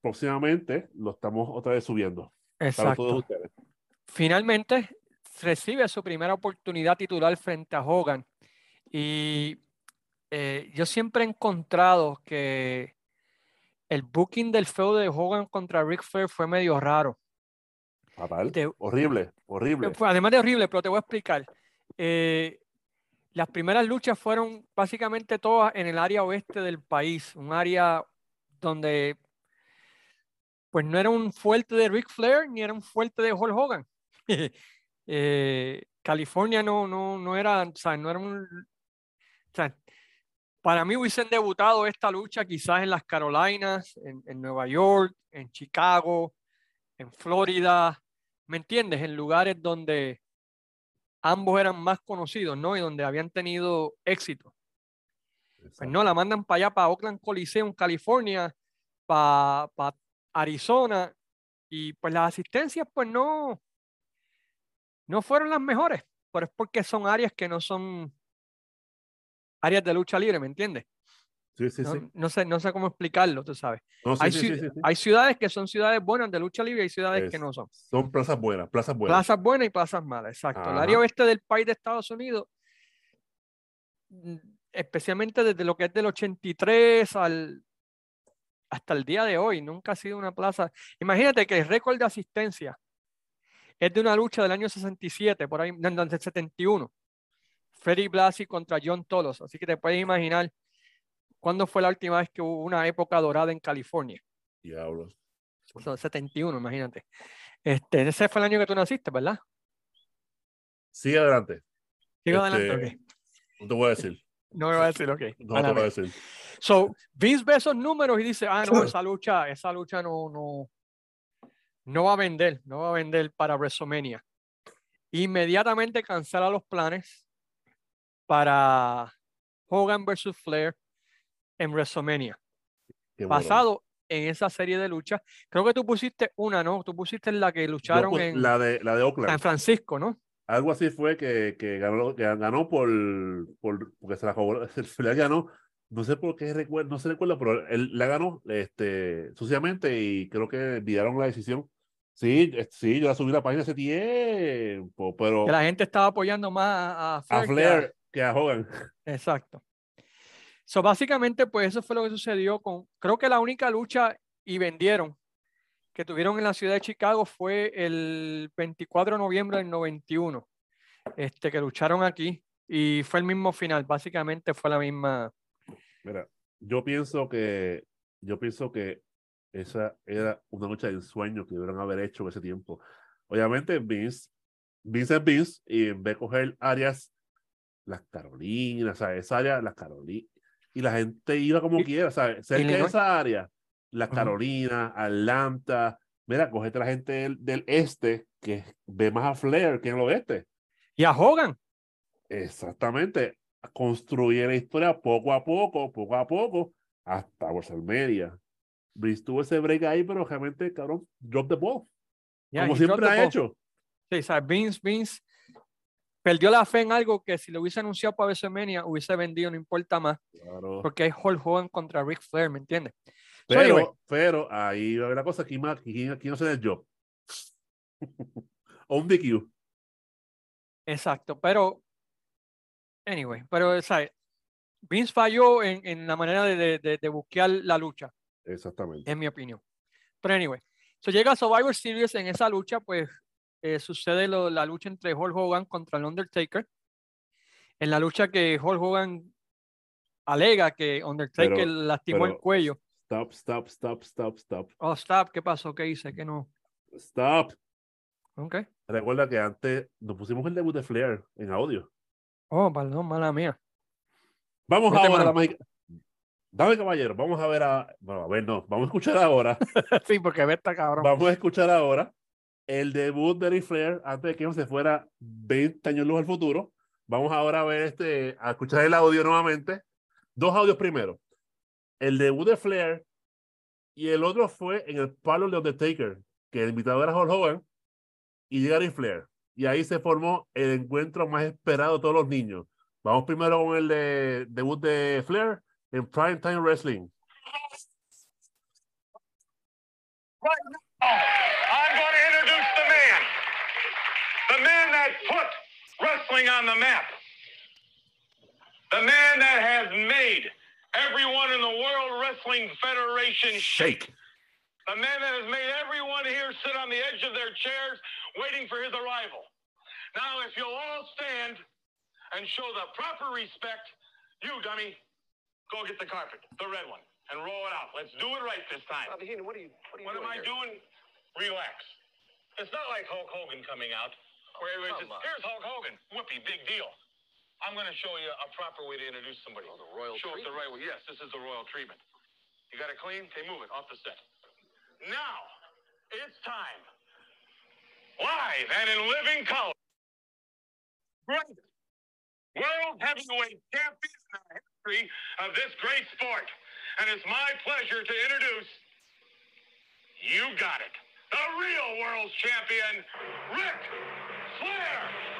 próximamente lo estamos otra vez subiendo para Exacto. todos ustedes. finalmente recibe su primera oportunidad titular frente a Hogan. Y eh, yo siempre he encontrado que el booking del feudo de Hogan contra Ric Flair fue medio raro. Fatal. Te- horrible, horrible. Además de horrible, pero te voy a explicar. Eh, las primeras luchas fueron básicamente todas en el área oeste del país, un área donde pues no era un fuerte de Ric Flair ni era un fuerte de Hulk Hogan. Eh, California no, no, no era, o sea, no era un, o sea, para mí hubiesen debutado esta lucha quizás en las Carolinas, en, en Nueva York, en Chicago, en Florida, ¿me entiendes? En lugares donde ambos eran más conocidos, ¿no? Y donde habían tenido éxito. Pues no, la mandan para allá, para Oakland Coliseum, California, para Arizona, y pues las asistencias, pues no, no fueron las mejores, pero es porque son áreas que no son áreas de lucha libre, ¿me entiendes? Sí, sí, no, sí. no sé, no sé cómo explicarlo, tú sabes. No, hay, ciudades que son ciudades buenas de lucha libre y hay ciudades que no son. Son plazas buenas, plazas buenas. Plazas buenas y plazas malas, exacto. El área oeste del país de Estados Unidos, mm, especialmente desde lo que es del 83 al, hasta el día de hoy, nunca ha sido una plaza. Imagínate que el récord de asistencia es de una lucha del año 67, por ahí, no, del 71. Freddy Blasi contra John Tolos. Así que te puedes imaginar cuándo fue la última vez que hubo una época dorada en California. Diablos. O sea, 71, imagínate. Este, ese fue el año que tú naciste, ¿verdad? Sigue adelante. Sigo Este, adelante, ok. No te voy a decir. No me va a decir, ok. No te voy a decir. So, Vince ve esos números y dice, ah, no, esa lucha, esa lucha no, no, no va a vender, no va a vender para WrestleMania. Inmediatamente cancela los planes para Hogan versus Flair en WrestleMania. Bueno. Basado en esa serie de luchas. Creo que tú pusiste una, ¿no? Tú pusiste la que lucharon en la de la de Oakland. San Francisco, ¿no? Algo así fue que, que ganó, que ganó por, por porque se la se la ganó. No sé por qué recuerdo, no se recuerda, pero él la ganó este, suciamente y creo que enviaron la decisión. Sí, sí, yo la subí a la página hace tiempo, pero Que la gente estaba apoyando más a, a Flair. a que Flair que a Hogan. Exacto. So, básicamente, pues eso fue lo que sucedió con, creo que la única lucha y vendieron que tuvieron en la ciudad de Chicago fue el 24 de noviembre del 91, este, que lucharon aquí y fue el mismo final, básicamente fue la misma. Mira, yo pienso que, yo pienso que esa era una lucha de ensueño que debieron haber hecho en ese tiempo. Obviamente, Vince, Vince es Vince, y en vez de coger áreas las Carolinas, o sea, esa área, las Carolinas. Y la gente iba como quiera, ¿sabes? Cerca de esa área, las. Carolinas, Atlanta. Mira, cogete la gente del, del este que ve más a Flair que en el oeste. Y a Hogan. Exactamente. Construye la historia poco a poco, poco a poco, hasta WrestleMania. Vince tuvo ese break ahí, pero realmente, cabrón, drop the ball. Yeah, como siempre ha ball. hecho. Sí, o sea, Vince, Vince perdió la fe en algo que si lo hubiese anunciado para WrestleMania hubiese vendido, no importa más, Claro. porque es Hulk Hogan contra Ric Flair, ¿me entiendes? So, Pero, anyway, pero ahí va a ver la cosa, aquí, aquí, aquí no se da el job. o un DQ. exacto, pero, anyway, pero, sea, Vince falló en, en la manera de, de buscar la lucha, Exactamente. en mi opinión. Pero, anyway, so llega Survivor Series en esa lucha, pues eh, sucede lo- la lucha entre Hulk Hogan contra el Undertaker. En la lucha que Hulk Hogan alega que Undertaker Pero- lastimó el pero- cuello. Stop, stop, stop, stop, stop. Oh, stop, ¿qué pasó? ¿Qué hice? Que no. Stop. Ok. Recuerda que antes nos pusimos el debut de Flair en audio. Oh, perdón, mala mía. Vamos Vete, ahora a. Dame, caballero, vamos a ver a. Bueno, a ver, no, vamos a escuchar ahora. sí, porque esta cabrón. Vamos a escuchar ahora el debut de Ric Flair antes de que se fuera 20 años luz al futuro. Vamos ahora a ver este, a escuchar el audio nuevamente. Dos audios primero. El debut de Flair y el otro fue en el palo de Undertaker, que el invitado era Hulk Hogan y llega Ric Flair. Y ahí se formó el encuentro más esperado de todos los niños. Vamos primero con el de, debut de Flair en Prime Time Wrestling. That put wrestling on the map. The man that has made everyone in the World Wrestling Federation shake. The man that has made everyone here sit on the edge of their chairs waiting for his arrival. Now, if you'll all stand and show the proper respect, you, dummy, go get the carpet, the red one, and roll it out. Let's do it right this time. Bobby Heenan, what are you, what are you What am I here? doing? Relax. It's not like Hulk Hogan coming out. Where it was just, here's Hulk Hogan. Whoopee, big deal. I'm going to show you a proper way to introduce somebody. Oh, the royal Show it the right way. Yes, this is the royal treatment. You got it clean? Okay, move it off the set. Now, it's time. Live and in living color. Great. World heavyweight champion in the history of this great sport. And it's my pleasure to introduce you got it. The real world champion, Ric Flair.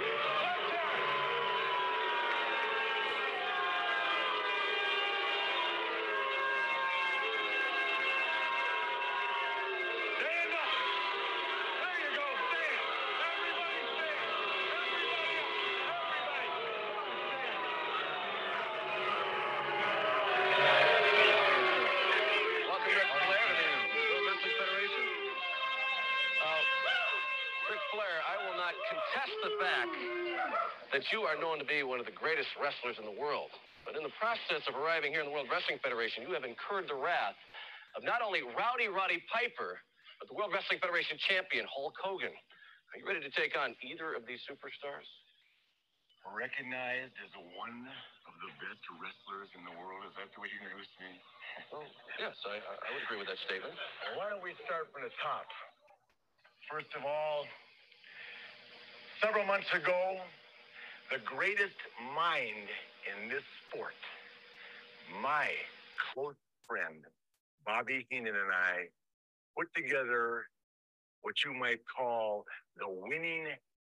That you are known to be one of the greatest wrestlers in the world. But in the process of arriving here in the World Wrestling Federation, you have incurred the wrath of not only Rowdy Roddy Piper, but the World Wrestling Federation champion, Hulk Hogan. Are you ready to take on either of these superstars? Recognized as one of the best wrestlers in the world. Is that the way you introduce me? Oh, yes, I, I I would agree with that statement. Why don't we start from the top? First of all, several months ago, the greatest mind in this sport, my close friend, Bobby Heenan and I, put together what you might call the winning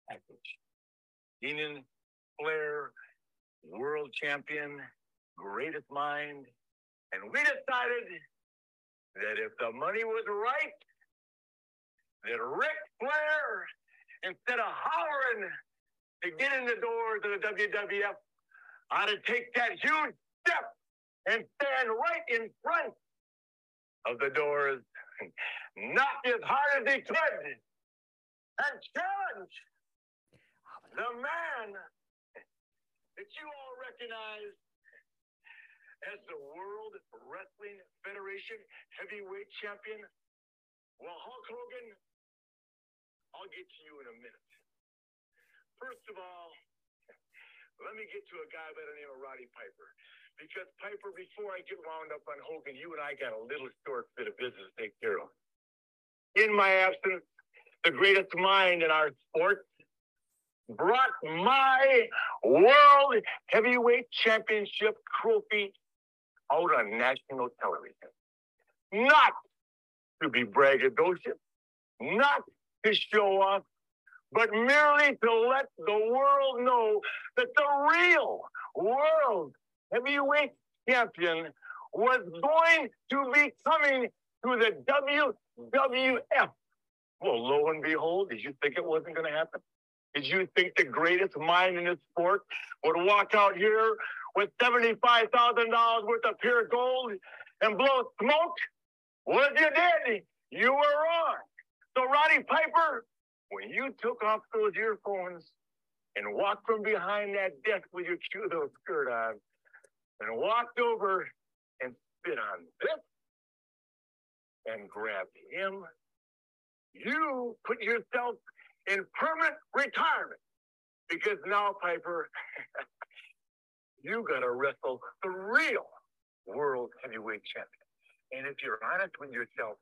package. Heenan, Flair, world champion, greatest mind, and we decided that if the money was right, that Rick Flair, instead of hollering to get in the doors of the WWF, ought to take that huge step and stand right in front of the doors, knock as hard as he could, and challenge the man that you all recognize as the World Wrestling Federation heavyweight champion? Well, Hulk Hogan, I'll get to you in a minute. First of all, let me get to a guy by the name of Roddy Piper. Because Piper, before I get wound up on Hogan, you and I got a little short bit of business to take care of. In my absence, the greatest mind in our sport brought my World Heavyweight Championship trophy out on national television. Not to be braggadocious, not to show off, but merely to let the world know that the real world heavyweight champion was going to be coming to the WWF. Well, lo and behold, did you think it wasn't going to happen? Did you think the greatest mind in this sport would walk out here with $75,000 worth of pure gold and blow smoke? Well, if you did, you were wrong. So, Roddy Piper, when you took off those earphones and walked from behind that desk with your Cudo skirt on and walked over and spit on this and grabbed him, you put yourself in permanent retirement because now, Piper, you got to wrestle the real world heavyweight champion. And if you're honest with yourself,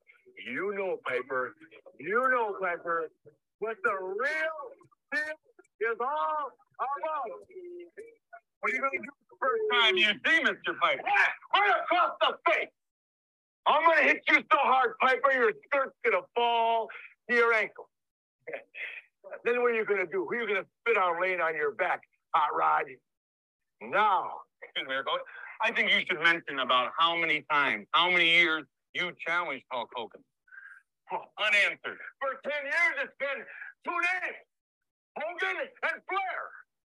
you know, Piper, you know, Piper, what the real thing is all about. What are you going to do the first time you see Mr. Piper? Right across the face. I'm going to hit you so hard, Piper, your skirt's going to fall to your ankle. then what are you going to do? Who are you going to spit on laying on your back, Hot Rod? Now, I think you should mention about how many times, how many years you challenged Hulk Hogan. Unanswered. For 10 years, it's been two names Hogan and Flair.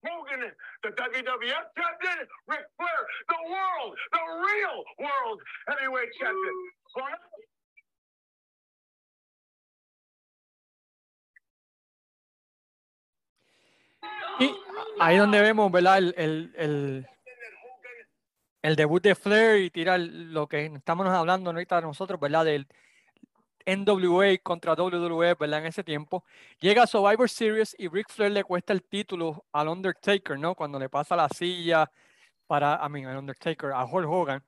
Hogan, the WWF champion, Ric Flair, the world, the real world heavyweight champion. Now- Y ahí donde vemos, ¿verdad? El, el, el, el debut de Flair y tirar lo que estamos hablando ahorita nosotros, ¿verdad? Del NWA contra WWE, ¿verdad? En ese tiempo. Llega a Survivor Series y Ric Flair le cuesta el título al Undertaker, ¿no? Cuando le pasa la silla para, I mean, al Undertaker, a Hulk Hogan,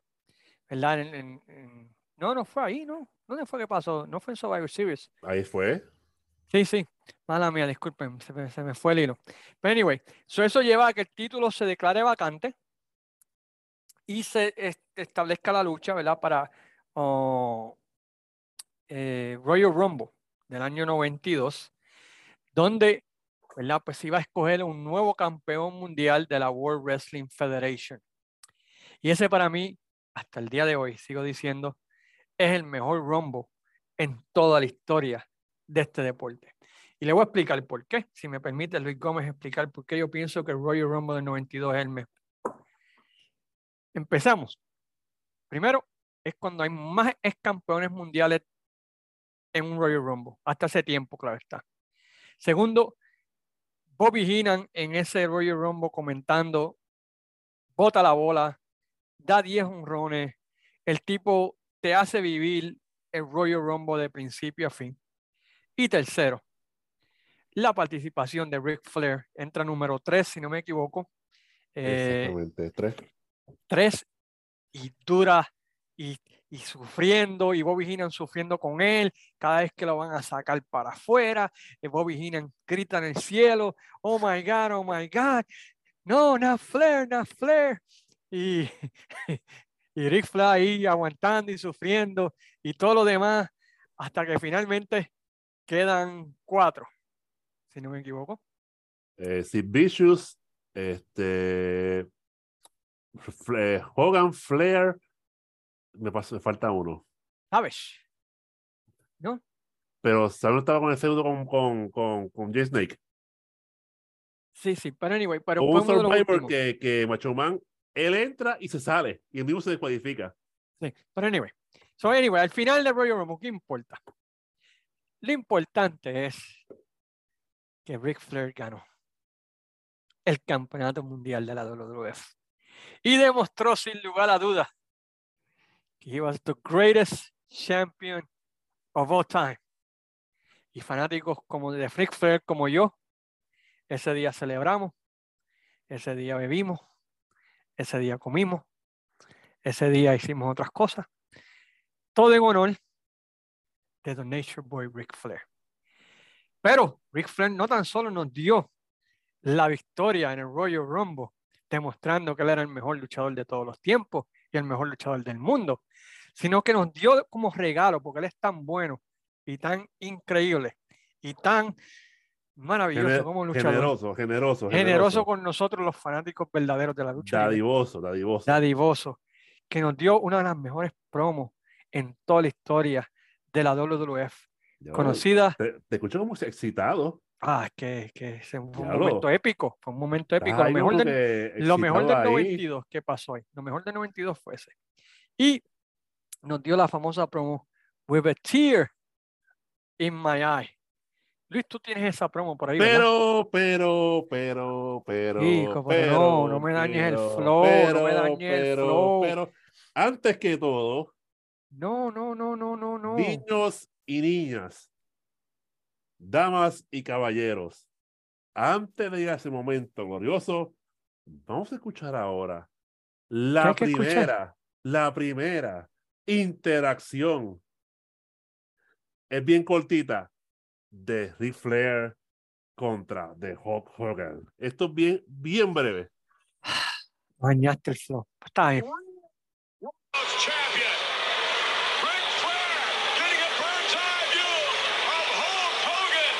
¿verdad? En- en- en- no, no fue ahí, ¿no? ¿Dónde fue que pasó? No fue en Survivor Series. Ahí fue. Sí, sí. Mala mía, disculpen, se me, se me fue el hilo. Pero anyway, so eso lleva a que el título se declare vacante y se es- establezca la lucha, ¿verdad? Para oh, eh, Royal Rumble del año 92, donde, ¿verdad? Pues iba a escoger un nuevo campeón mundial de la World Wrestling Federation. Y ese para mí, hasta el día de hoy, sigo diciendo, es el mejor Rumble en toda la historia de este deporte. Y le voy a explicar por qué, si me permite Luis Gómez explicar por qué yo pienso que el Royal Rumble del 92 es el mejor. Empezamos. Primero, es cuando hay más ex campeones mundiales en un Royal Rumble, hasta ese tiempo, claro está. Segundo, Bobby Heenan en ese Royal Rumble comentando, bota la bola, da 10 honrones, el tipo te hace vivir el Royal Rumble de principio a fin. Y tercero, la participación de Ric Flair entra número 3, si no me equivoco. Eh, Exactamente. Tres. tres y dura y, y sufriendo y Bobby Heenan sufriendo con él cada vez que lo van a sacar para afuera y Bobby Heenan grita en el cielo oh my god oh my god no not Flair not Flair y y Ric Flair ahí aguantando y sufriendo y todo lo demás hasta que finalmente quedan cuatro si no me equivoco. Eh, Sid Vicious, este, Hogan, Flair, me, pasó, me falta uno. ¿sabes? Pero Samuel estaba con el feudo con, con, con, con Jay Snake. Sí, sí, pero anyway, pero un Survivor que, que Macho Man, él entra y se sale, y el mismo se descualifica. Sí, pero anyway. So anyway, al final de Royal Rumble, ¿qué importa? Lo importante es que Ric Flair ganó el campeonato mundial de la WWF y demostró sin lugar a dudas he was the greatest champion of all time. Y fanáticos como de Ric Flair como yo, ese día celebramos, ese día bebimos, ese día comimos, ese día hicimos otras cosas. Todo en honor de The Nature Boy Ric Flair. Pero Ric Flair no tan solo nos dio la victoria en el Royal Rumble, demostrando que él era el mejor luchador de todos los tiempos y el mejor luchador del mundo, sino que nos dio como regalo, porque él es tan bueno y tan increíble y tan maravilloso Gener- como luchador. generoso, generoso, generoso con nosotros los fanáticos verdaderos de la lucha. Dadivoso, dadivoso. dadivoso, que nos dio una de las mejores promos en toda la historia de la WWF, Ya, conocida, Te, te escucho como excitado. Ah, que, que ese fue un Diablo. momento épico, fue un momento épico, lo mejor, del, que lo mejor del excitado ahí. 92 que pasó ahí, lo mejor del 92 fue ese. Y nos dio la famosa promo, With a Tear in My Eye. Luis, tú tienes esa promo por ahí, ¿verdad? Pero, pero, pero, pero. Hijo, pero pero, no, no me dañes el pero, flow, no me pero, dañes el pero, flow. Pero, antes que todo, No, no, no, no, no, no. niños y niñas, damas y caballeros, antes de ir a ese momento glorioso, vamos a escuchar ahora la primera, la primera interacción. Es bien cortita de Ric Flair contra de Hulk Hogan. Esto es bien, bien breve. Bañaste el flow. Está bien. champion. Ric Flair getting a bird's eye view of Hulk Hogan.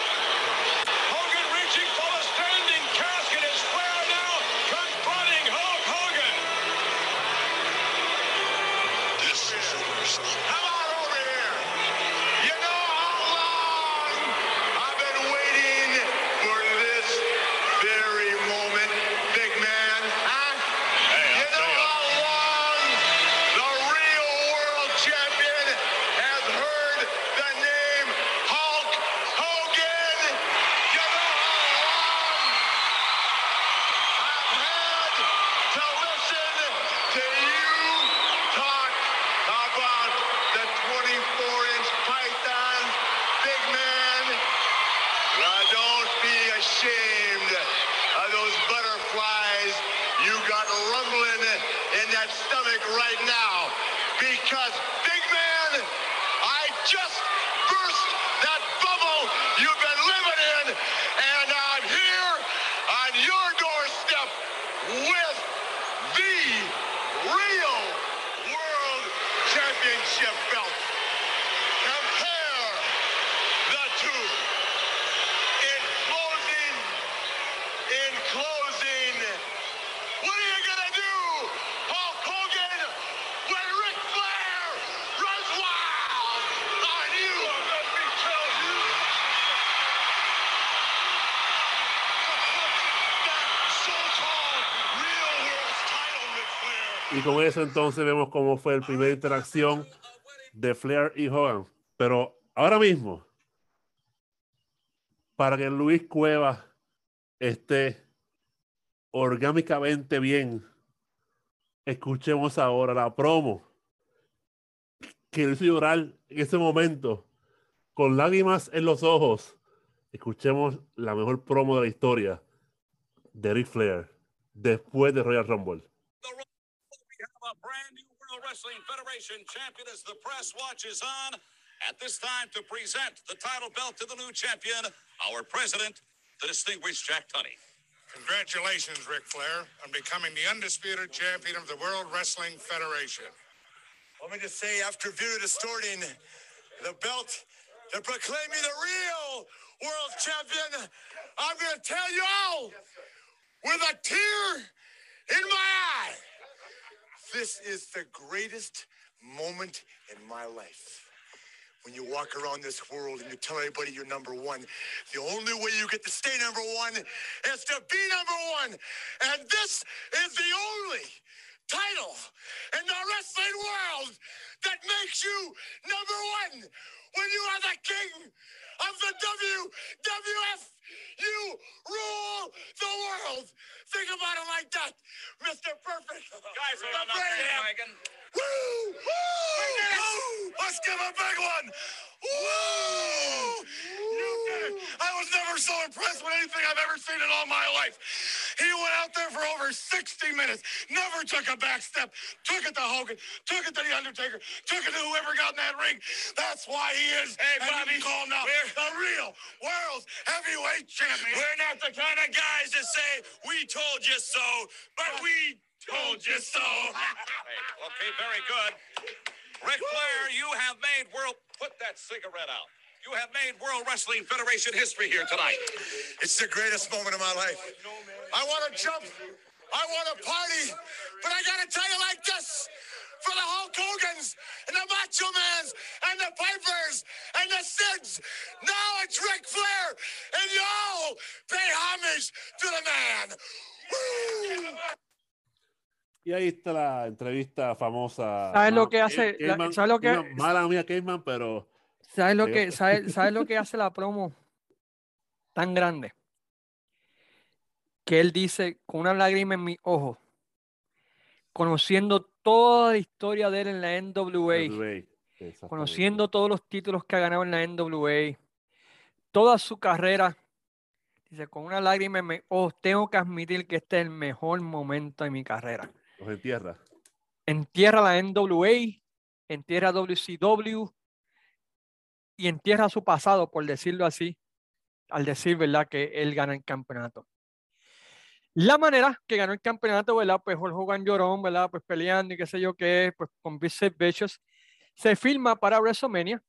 Hogan reaching for the standing casket as Flair now confronting Hulk Hogan. This is the worst. Come on over here. You know how long I've been waiting for this very moment, big man. Huh? you know how long the real world champion has heard the name Hulk Hogan. You know how long I've had to listen to you talk about the 24-inch pythons, big man. Now don't be ashamed of those butterflies you got rumbling in that stomach right now. Because, big man, I just burst that bubble you've been living in, and I'm here on your doorstep with the real World Championship belt. Compare the two. In closing, in closing, what are you gonna do, Hulk Hogan, when Ric Flair runs wild on you? Let me tell you. That so-called real world title, Ric Flair. Con eso entonces vemos cómo fue la primera interacción de Flair y Hogan. Pero ahora mismo, para que Luis Cueva esté orgánicamente bien, escuchemos ahora la promo que le hizo llorar en ese momento, con lágrimas en los ojos. Escuchemos la mejor promo de la historia de Ric Flair después de Royal Rumble. We a brand new World Wrestling Federation champion as the press watches on. At this time, to present the title belt to the new champion, our president, the distinguished Jack Tunney. Congratulations, Ric Flair, on becoming the undisputed champion of the World Wrestling Federation. Let me just say, after View distorting the belt to proclaim me the real world champion, I'm going to tell you all with a tear in my eye. This is the greatest moment in my life. When you walk around this world and you tell everybody you're number one, the only way you get to stay number one is to be number one. And this is the only title in the wrestling world that makes you number one. When you are the king of the WWF, you rule the world. Think about it like that, Mr. Perfect. Guys, the brain. Woo! Woo! Let's give a big one. Woo! You did it. I was never so impressed with anything I've ever seen in all my life. He went out there for over 60 minutes, never took a back step, took it to Hogan, took it to The Undertaker, took it to whoever got in that ring. That's why he is, hey, Bobby, you can call him now, the real world's heavyweight champion. We're not the kind of guys that say, we told you so, but we told you so. okay, very good. Rick Flair, you have made world. Put that cigarette out. You have made World Wrestling Federation history here tonight. It's the greatest moment of my life. I want to jump. I want to party. But I got to tell you like this. For the Hulk Hogan's and the Macho Mans and the Pipers and the Sids. Now it's Ric Flair. And y'all pay homage to the man. Woo! Y ahí está la entrevista famosa. ¿Sabes lo que hace- sabes lo que- Mala mía, Cayman, pero ¿Sabes lo que, sabes, sabes lo que hace la promo tan grande? Que él dice con una lágrima en mi ojo, conociendo toda la historia de él en la NWA, conociendo todos los títulos que ha ganado en la NWA, toda su carrera, dice con una lágrima en mi ojo, tengo que admitir que este es el mejor momento de mi carrera. Los entierra. Entierra la NWA, entierra WCW y entierra su pasado, por decirlo así, al decir, ¿verdad?, que él gana el campeonato. La manera que ganó el campeonato, ¿verdad? Pues Hulk Hogan llorón, ¿verdad? Pues peleando y qué sé yo qué, pues con Vince Vicious. Se filma para WrestleMania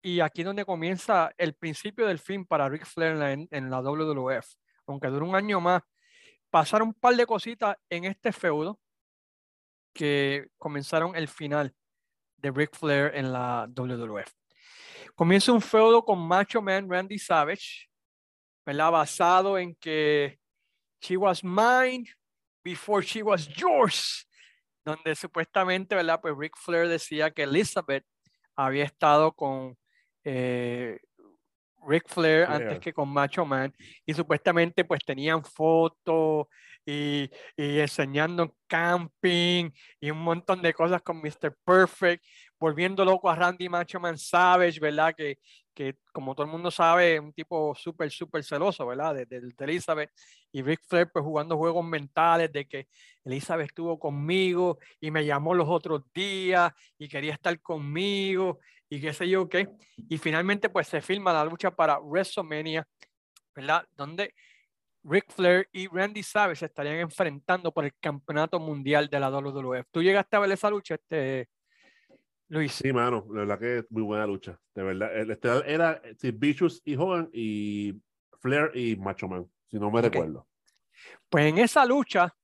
y aquí es donde comienza el principio del fin para Ric Flair en en la WWF. Aunque dura un año más, pasaron un par de cositas en este feudo que comenzaron el final de Ric Flair en la WWF. Comienza un feudo con Macho Man Randy Savage, ¿verdad? Basado en que she was mine before she was yours, donde supuestamente, ¿verdad? Pues Ric Flair decía que Elizabeth había estado con eh, Ric Flair antes que con Macho Man y supuestamente pues tenían fotos y, y enseñando camping y un montón de cosas con Mr. Perfect, volviendo loco a Randy Macho Man Savage, ¿verdad? Que, que como todo el mundo sabe, un tipo súper, súper celoso, ¿verdad? De, de- de Elizabeth y Ric Flair pues jugando juegos mentales de que Elizabeth estuvo conmigo y me llamó los otros días y quería estar conmigo y qué sé yo qué. Y finalmente pues se filma la lucha para WrestleMania, ¿verdad? Donde Ric Flair y Randy Savage se estarían enfrentando por el campeonato mundial de la WWF. ¿Tú llegaste a ver esa lucha, este, Luis? Sí, mano, la verdad que es muy buena lucha. De verdad. El estelar era Sid Vicious y Hogan y Flair y Macho Man, si no me recuerdo. Pues en esa lucha,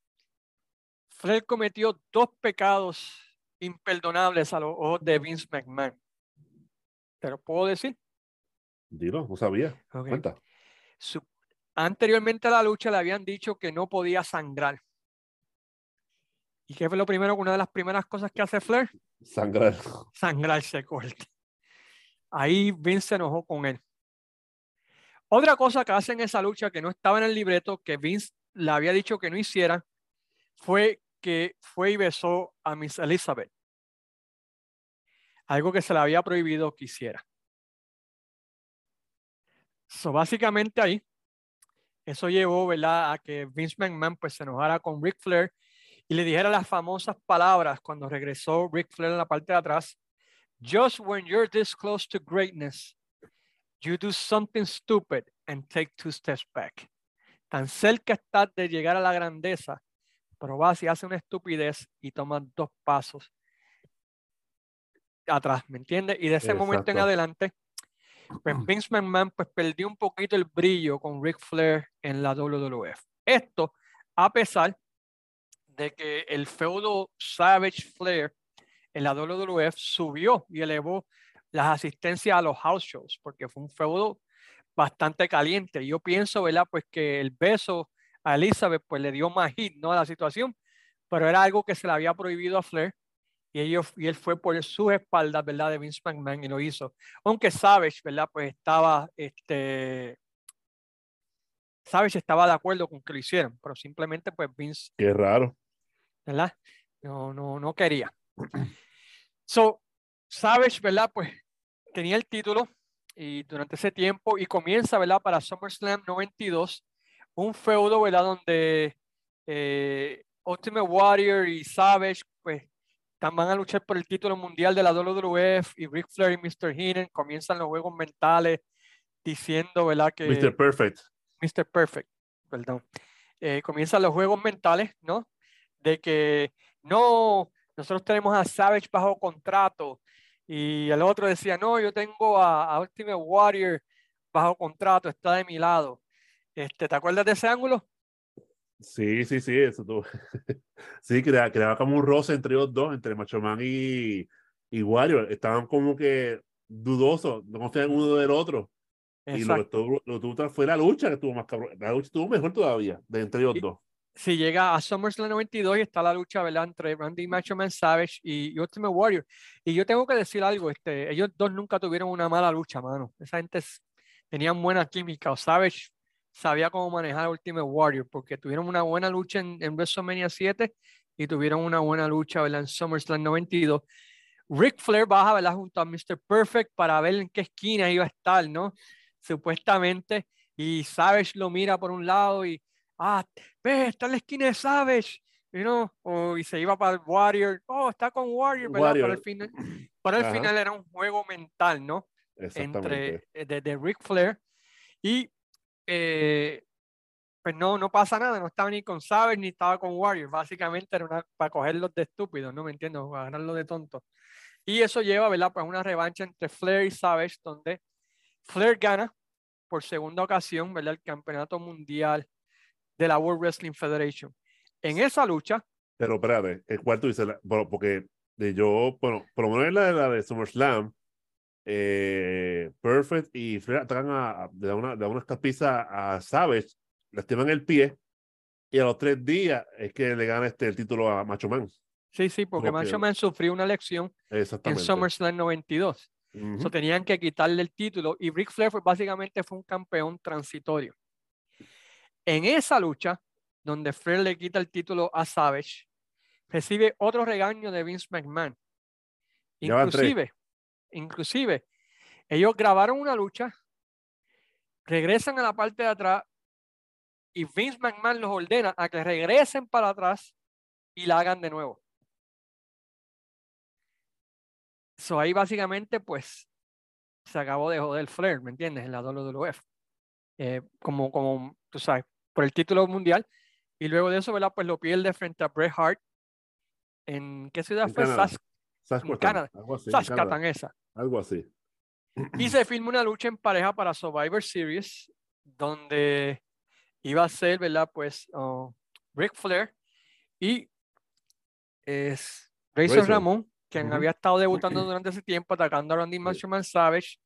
Flair cometió dos pecados imperdonables a los ojos de Vince McMahon. ¿Te lo puedo decir? Dilo, no sabía. Ok. Cuenta. Su- anteriormente a la lucha le habían dicho que no podía sangrar. ¿Y qué fue lo primero? Una de las primeras cosas que hace Flair, Sangrar. sangrarse corte. Ahí Vince se enojó con él. Otra cosa que hace en esa lucha que no estaba en el libreto, que Vince le había dicho que no hiciera, fue que fue y besó a Miss Elizabeth. Algo que se le había prohibido que hiciera. So, básicamente ahí, eso llevó, ¿verdad?, a que Vince McMahon pues se enojara con Ric Flair y le dijera las famosas palabras cuando regresó Ric Flair en la parte de atrás. Just when you're this close to greatness, you do something stupid and take two steps back. Tan cerca estás de llegar a la grandeza, pero vas y haces una estupidez y tomas dos pasos atrás, ¿me entiendes? Y de ese momento en Exacto. adelante, pues Vince McMahon pues perdió un poquito el brillo con Ric Flair en la WWF. Esto a pesar de que el feudo Savage Flair en la WWF subió y elevó las asistencias a los house shows, porque fue un feudo bastante caliente. Yo pienso, ¿verdad? Pues que el beso a Elizabeth pues le dio más hit, ¿no? A la situación, pero era algo que se le había prohibido a Flair y, ellos, y él fue por sus espaldas, ¿verdad? De Vince McMahon y lo hizo. Aunque Savage, ¿verdad? Pues estaba, este, Savage estaba de acuerdo con que lo hicieran, pero simplemente pues Vince Qué raro. ¿Verdad? No, no, no quería. So, Savage, ¿verdad? Pues tenía el título y durante ese tiempo y comienza, ¿verdad? Para SummerSlam 92, un feudo, ¿verdad? Donde eh, Ultimate Warrior y Savage, pues, van a luchar por el título mundial de la WWF y Ric Flair y Mr. Heenan comienzan los juegos mentales diciendo, ¿verdad? Que Mr. Perfect. Mr. Perfect, perdón. Eh, comienzan los juegos mentales, ¿no? De que no, nosotros tenemos a Savage bajo contrato y el otro decía, no, yo tengo a, a Ultimate Warrior bajo contrato, está de mi lado. Este, ¿Te acuerdas de ese ángulo? Sí, sí, sí, eso tú. sí, creaba, creaba como un roce entre los dos, entre Macho Man y, y Warrior. Estaban como que dudosos, no confían uno del otro. Y lo que Exacto. tuvo, lo que tuvo fue la lucha que estuvo más cabrón. La lucha estuvo mejor todavía, de entre ellos Y- dos. Si llega a SummerSlam 92 y está la lucha, ¿verdad? Entre Randy Macho Man Savage y, Ultimate Warrior. Y yo tengo que decir algo, este, ellos dos nunca tuvieron una mala lucha, mano. Esa gente tenían buena química. O Savage sabía cómo manejar Ultimate Warrior porque tuvieron una buena lucha en, en WrestleMania 7 y tuvieron una buena lucha, ¿verdad? En SummerSlam 92. Ric Flair baja, ¿verdad? Junto a Mr. Perfect para ver en qué esquina iba a estar, ¿no? Supuestamente. Y Savage lo mira por un lado y, ah, ve, está en la esquina de Savage, you know, o, y se iba para el Warrior, oh, está con Warrior, ¿verdad? Para el Warrior. final, para el Ajá. final era un juego mental, ¿no? Entre, eh, de, de Ric Flair y, eh, pues no, no pasa nada, no estaba ni con Savage ni estaba con Warrior, básicamente era una, para cogerlos de estúpidos, ¿no me entiendo? Para agarrarlos de tontos. Y eso lleva, ¿verdad? Pues una revancha entre Flair y Savage, donde Flair gana por segunda ocasión, ¿verdad? El campeonato mundial de la World Wrestling Federation. En esa lucha, Pero espérate, el cuarto dice, la- bueno, porque de yo, bueno, por lo menos en la de, la de SummerSlam, eh, Perfect y Flair atacan a, a- dan una, le dan una escapiza a Savage, lastiman el pie, y a los tres días es que le gana este, el título a Macho Man. sí, sí, porque Como que- Macho Man sufrió una lección en. SummerSlam 92. Ujú. So, tenían que quitarle el título y Ric Flair fue, básicamente fue un campeón transitorio. En esa lucha, donde Flair le quita el título a Savage, recibe otro regaño de Vince McMahon. Inclusive, inclusive, ellos grabaron una lucha, regresan a la parte de atrás y Vince McMahon los ordena a que regresen para atrás y la hagan de nuevo. So ahí básicamente pues se acabó de joder Flair, ¿me entiendes? En la WWF. Eh, como, como, tú sabes, por el título mundial. Y luego de eso, ¿verdad? Pues lo pierde frente a Bret Hart. ¿En qué ciudad En fue? Canadá. Sas- Saskatoon, Canadá. algo así. Canadá, esa. Algo así. Y se firma una lucha en pareja para Survivor Series, donde iba a ser, ¿verdad? Pues oh, Ric Flair y es Razor Razor. Ramón, quien Ujú. había estado debutando durante ese tiempo, atacando a Randy Macho Man Savage,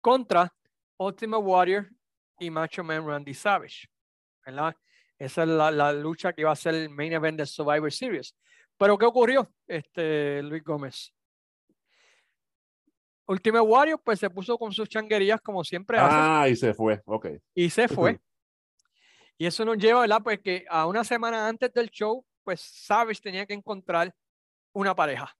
contra Ultimate Warrior y Macho Man Randy Savage. ¿Verdad? Esa es la, la lucha que iba a ser el main event de Survivor Series. Pero ¿qué ocurrió, este, Luis Gómez? Ultimate Warrior pues se puso con sus changuerías como siempre hace Ah, y se fue. Ok. y se fue. Y eso nos lleva, ¿verdad? Pues que a una semana antes del show, pues Savage tenía que encontrar una pareja.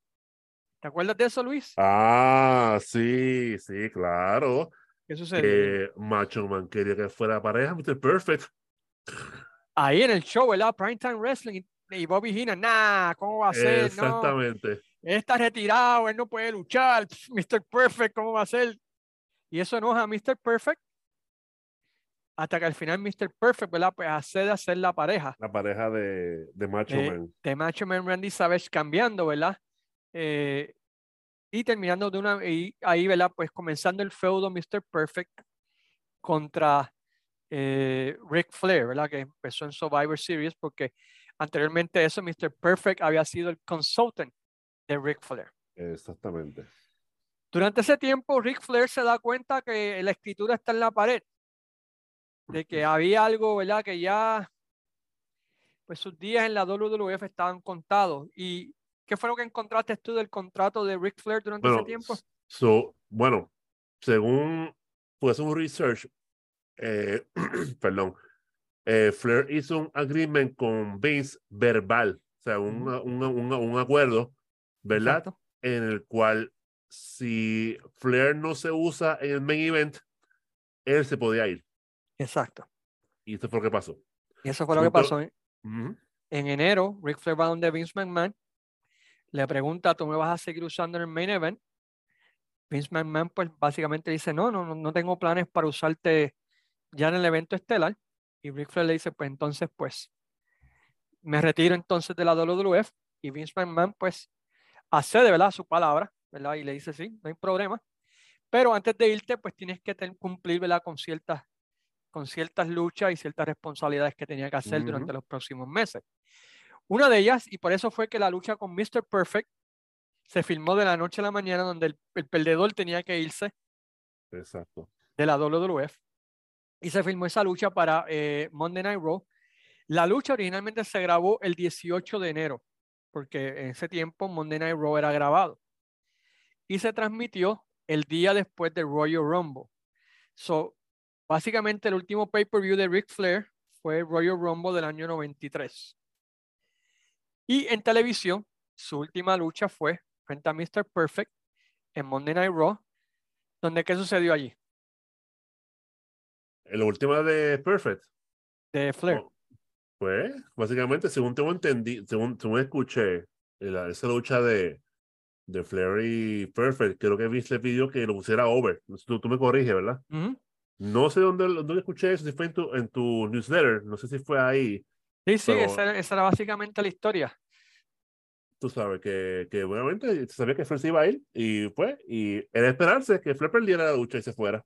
¿Te acuerdas de eso, Luis? Ah, sí, sí, claro. ¿Qué sucedió? Macho Man quería que fuera pareja, Mr. Perfect. Ahí en el show, ¿verdad? Primetime Wrestling y, Bobby Heenan, nah, ¿cómo va a ser? No, Exactamente. él está retirado, él no puede luchar. Mr. Perfect, ¿cómo va a ser? Y eso enoja a Mr. Perfect. Hasta que al final Mr. Perfect, ¿verdad? Pues accede a ser la pareja. La pareja de, de Macho Man. de Macho Man Randy Savage cambiando, ¿verdad? Eh, y terminando de una, y ahí, ¿verdad? Pues comenzando el feudo Mr. Perfect contra eh, Ric Flair, ¿verdad? Que empezó en Survivor Series porque anteriormente eso Mr. Perfect había sido el consultant de Ric Flair. Exactamente. Durante ese tiempo, Ric Flair se da cuenta que la escritura está en la pared, de que había algo, ¿verdad? Que ya, pues sus días en la WWF estaban contados. ¿Y qué fue lo que encontraste tú del contrato de Ric Flair durante Bueno, ese tiempo? so, bueno, según pues un research, eh, perdón, eh, Flair hizo un agreement con Vince verbal, o sea, un, un, un, un acuerdo, ¿verdad? Exacto. En el cual si Flair no se usa en el main event, él se podía ir. Exacto. Y esto fue lo que pasó. Y eso fue lo que pasó. ¿eh? En enero, Ric Flair va donde Vince McMahon, le pregunta, ¿tú me vas a seguir usando en el main event? Vince McMahon, pues básicamente dice, no, no- no tengo planes para usarte ya en el evento estelar. Y Ric Flair le dice, pues entonces, pues, me retiro entonces de la WWF. Y Vince McMahon, pues, accede, ¿verdad? A su palabra, ¿verdad? Y le dice, sí, no hay problema. Pero antes de irte, pues tienes que cumplir, ¿verdad? Con ciertas, con ciertas luchas y ciertas responsabilidades que tenía que hacer durante los próximos meses. Una de ellas, y por eso fue que la lucha con Mr. Perfect se filmó de la noche a la mañana, donde el, el perdedor tenía que irse Exacto. de la WWF. Y se filmó esa lucha para eh, Monday Night Raw. La lucha originalmente se grabó el 18 de enero, porque en ese tiempo Monday Night Raw era grabado. Y se transmitió el día después de Royal Rumble. So, básicamente el último pay-per-view de Ric Flair fue Royal Rumble del año 93. Y en televisión, su última lucha fue frente a Mr. Perfect en Monday Night Raw, donde ¿qué sucedió allí? La última de Perfect. De Flair. Oh, Pues, básicamente, según tengo entendido, según, según escuché, la- esa lucha de, de Flair y Perfect, creo que Vince le pidió que lo pusiera over. Tú, tú me corriges, ¿verdad? No sé dónde, dónde escuché eso, si fue en tu, en tu newsletter, no sé si fue ahí. Sí, sí, Pero- esa, era- esa era básicamente la historia. Tú sabes que, que obviamente sabía que Flair se iba a ir y fue, y era esperarse que Flair perdiera la lucha y se fuera,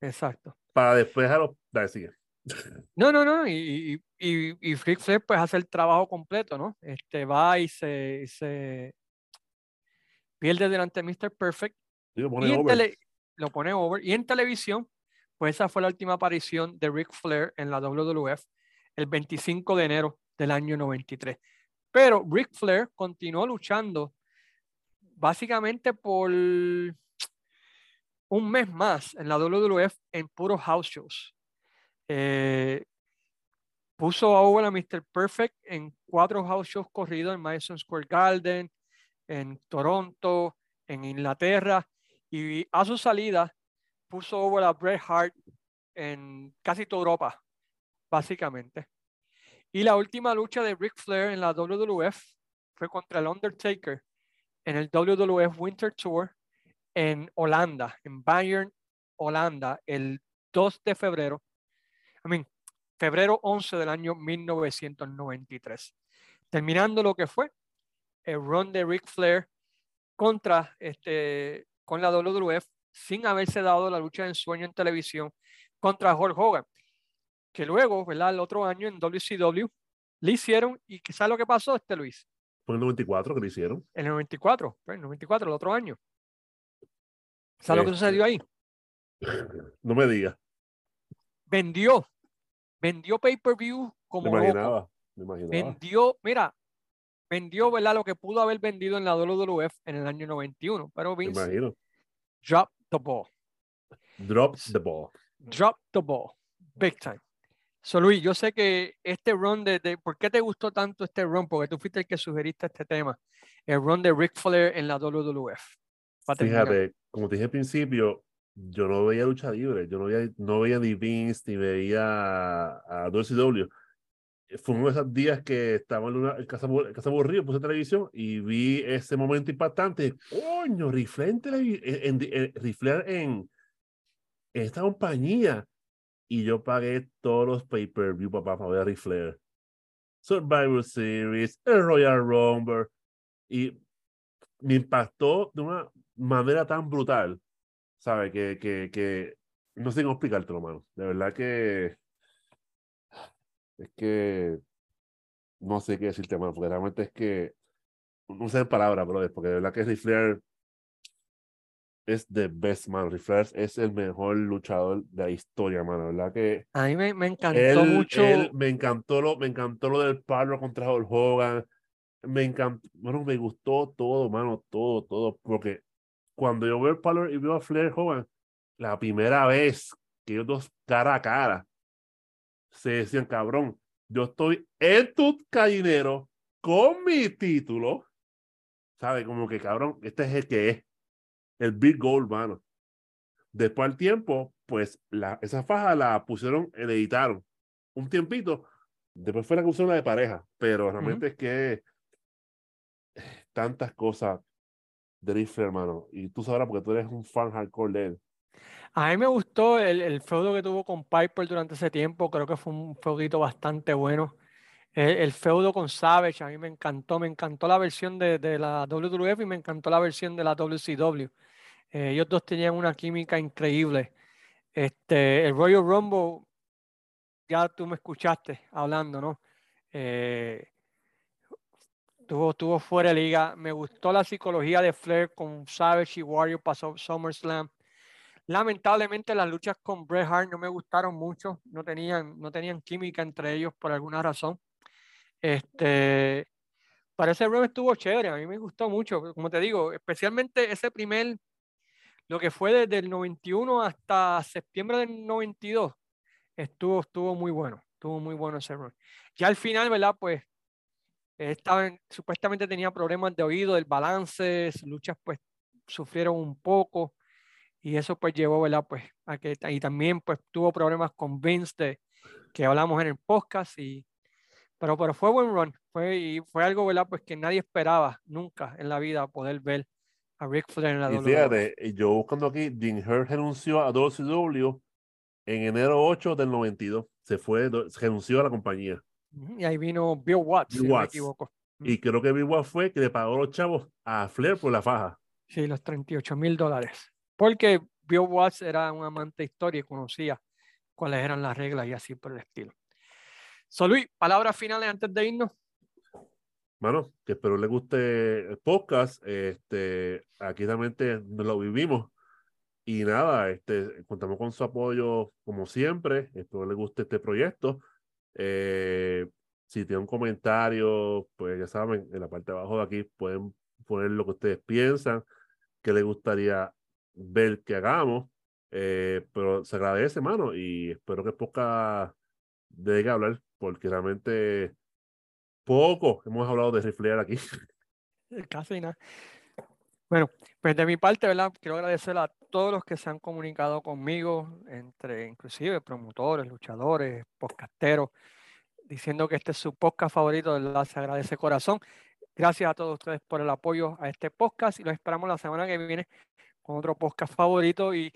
Exacto. Para después a los sigue. No, no, no. Y, y, y, y Ric Flair pues hace el trabajo completo, ¿no? Este va y se, y se pierde delante de Mr. Perfect Digo, pone y over. tele- lo pone over. Y en televisión, pues esa fue la última aparición de Ric Flair en la WWF el 25 de enero del año 93. Pero Ric Flair continuó luchando básicamente por un mes más en la WWF en puros house shows. Eh, puso a over a Mr. Perfect en cuatro house shows corridos en Madison Square Garden, en Toronto, en Inglaterra, y a su salida puso over a Bret Hart en casi toda Europa, básicamente. Y la última lucha de Ric Flair en la WWF fue contra el Undertaker en el WWF Winter Tour en Holanda, en Bayern, Holanda, el 2 de febrero. I mean, febrero 11 del año 1993. Terminando lo que fue el run de Ric Flair contra este, con la WWF sin haberse dado la lucha de ensueño en televisión contra Hulk Hogan. Que luego, ¿verdad? El otro año en WCW le hicieron, y quizás lo que pasó, este Luis, Fue en el 94 que lo hicieron. en el 94, pues, en el 94, el otro año. ¿Sabes lo que Este, sucedió ahí? No me digas, Vendió, vendió pay-per-view me como loco. imaginaba, me imaginaba. vendió, mira, vendió, ¿verdad? Lo que pudo haber vendido en la WWF en el año 91, pero Me Vince imagino. dropped the ball, Drop the ball. dropped the ball, big time. So Luis, yo sé que este run de, de- ¿por qué te gustó tanto este run? Porque tú fuiste el que sugeriste este tema, el run de Ric Flair en la WWF. Fíjate, como te dije al principio, yo no veía lucha libre, yo no veía, no veía ni Vince, ni veía a WCW. Fue uno de esos días que estaba en, una, en casa, en casa aburrido, puse televisión y vi ese momento impactante. Coño, Rifler en, televi- en, en- esta compañía. Y yo pagué todos los pay-per-view, papá, para ver a Ric Flair. Survivor Series, el Royal Rumble. Y me impactó de una manera tan brutal, ¿sabes? Que, que, que no sé cómo explicártelo, mano. De verdad que es que no sé qué decirte, mano, porque realmente es que no sé en palabras, brother, porque de verdad que Ric es the best, man. Ric es el mejor luchador de la historia, mano. De verdad que A mí me, me encantó él, mucho. él- me encantó lo, me encantó lo del palo contra Hulk Hogan. Me encantó, bueno, me gustó todo, mano, todo, todo, porque cuando yo veo el palo y veo a Flair Hogan, la primera vez que ellos dos cara a cara se decían, cabrón, yo estoy en tu gallinero con mi título, ¿sabes? Como que, cabrón, este es el que es, el Big Gold, mano. Después al tiempo, pues la, esa faja la pusieron, la editaron un tiempito. Después fue la una de pareja, pero realmente es que tantas cosas de Riff hermano. Y tú sabrás porque tú eres un fan hardcore de él. A mí me gustó el, feudo que tuvo con Piper durante ese tiempo. Creo que fue un feudito bastante bueno. El, feudo con Savage, a mí me encantó. Me encantó la versión de, de, la WWF y me encantó la versión de la WCW. Eh, ellos dos tenían una química increíble. Este, el Royal Rumble, ya tú me escuchaste hablando, ¿no? Eh, tuvo, tuvo fuera de liga. Me gustó la psicología de Flair con Savage y Warrior pasó SummerSlam. Lamentablemente las luchas con Bret Hart no me gustaron mucho, no tenían, no tenían química entre ellos por alguna razón. Este, parece que estuvo chévere, a mí me gustó mucho, como te digo, especialmente ese primer, lo que fue desde el 91 hasta septiembre del 92, estuvo, estuvo muy bueno, estuvo muy bueno ese rol. Ya al final, ¿verdad? Pues estaba supuestamente tenía problemas de oído, del balance, sus luchas pues sufrieron un poco y eso pues llevó, ¿verdad? Pues a que, y también pues tuvo problemas con Vince de, que hablamos en el podcast y, pero, pero fue buen run, fue, y fue algo, ¿verdad? Pues que nadie esperaba nunca en la vida poder ver a Rick Flair en la y fíjate, yo buscando aquí, Dean Hurt renunció a WCW en enero 8 del 92, se fue, renunció a la compañía. Y ahí vino Bill Watts, si no me equivoco. Y creo que Bill Watts fue que le pagó los chavos a Flair por la faja. Sí, los 38 mil dólares porque Bill Watts era un amante de historia y conocía cuáles eran las reglas y así por el estilo. So, Luis, palabras finales antes de irnos. Bueno, que espero les guste el podcast. Este, aquí realmente lo vivimos. Y nada, este, contamos con su apoyo como siempre. Espero les guste este proyecto. Eh, si tienen un comentario, pues ya saben, en la parte de abajo de aquí pueden poner lo que ustedes piensan, que les gustaría ver que hagamos, eh, pero se agradece, mano, y espero que poca de hablar, porque realmente poco hemos hablado de riflear aquí. Casi nada. Bueno, pues de mi parte, ¿verdad? Quiero agradecer a todos los que se han comunicado conmigo, entre inclusive promotores, luchadores, podcasteros, diciendo que este es su podcast favorito, ¿verdad? Se agradece corazón. Gracias a todos ustedes por el apoyo a este podcast y los esperamos la semana que viene con otro podcast favorito. Y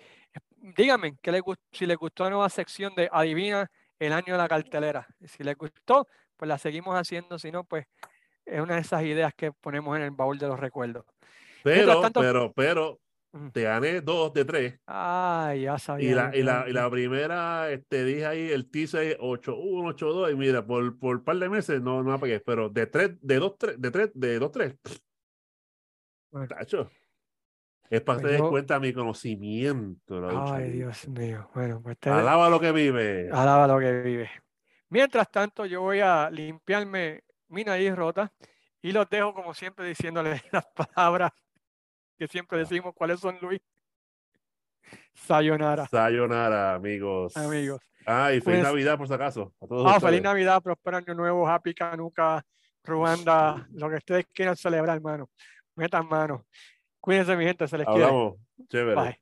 díganme que les si les gustó la nueva sección de Adivina el año de la cartelera. Si les gustó, pues la seguimos haciendo. Si no, pues es una de esas ideas que ponemos en el baúl de los recuerdos. Pero, pero, pero, te gané dos de tres. Ay, ya sabía. Y la, y la, y la primera, te este, dije ahí el teaser 8-1, 8-2, y mira, por, por un par de meses no, no apagué, pero de tres, de dos, tres, de tres, de dos, tres. Bueno. Tacho. Es para que te des cuenta mi conocimiento. ay, Dios mío. Bueno, pues Alaba lo que vive. Alaba lo que vive. Mientras tanto, yo voy a limpiarme mi nariz rota y los dejo, como siempre, diciéndoles las palabras que siempre ah. decimos. ¿Cuáles son, Luis? Sayonara. Sayonara, amigos. Amigos. Ah, y feliz Navidad, por si acaso. A todos ah, feliz Navidad, próspero año nuevo, Happy Canuca, Ruanda, lo que ustedes quieran celebrar, hermano. Metan mano. Cuídense, mi gente, se les quiere. Chévere. Bye.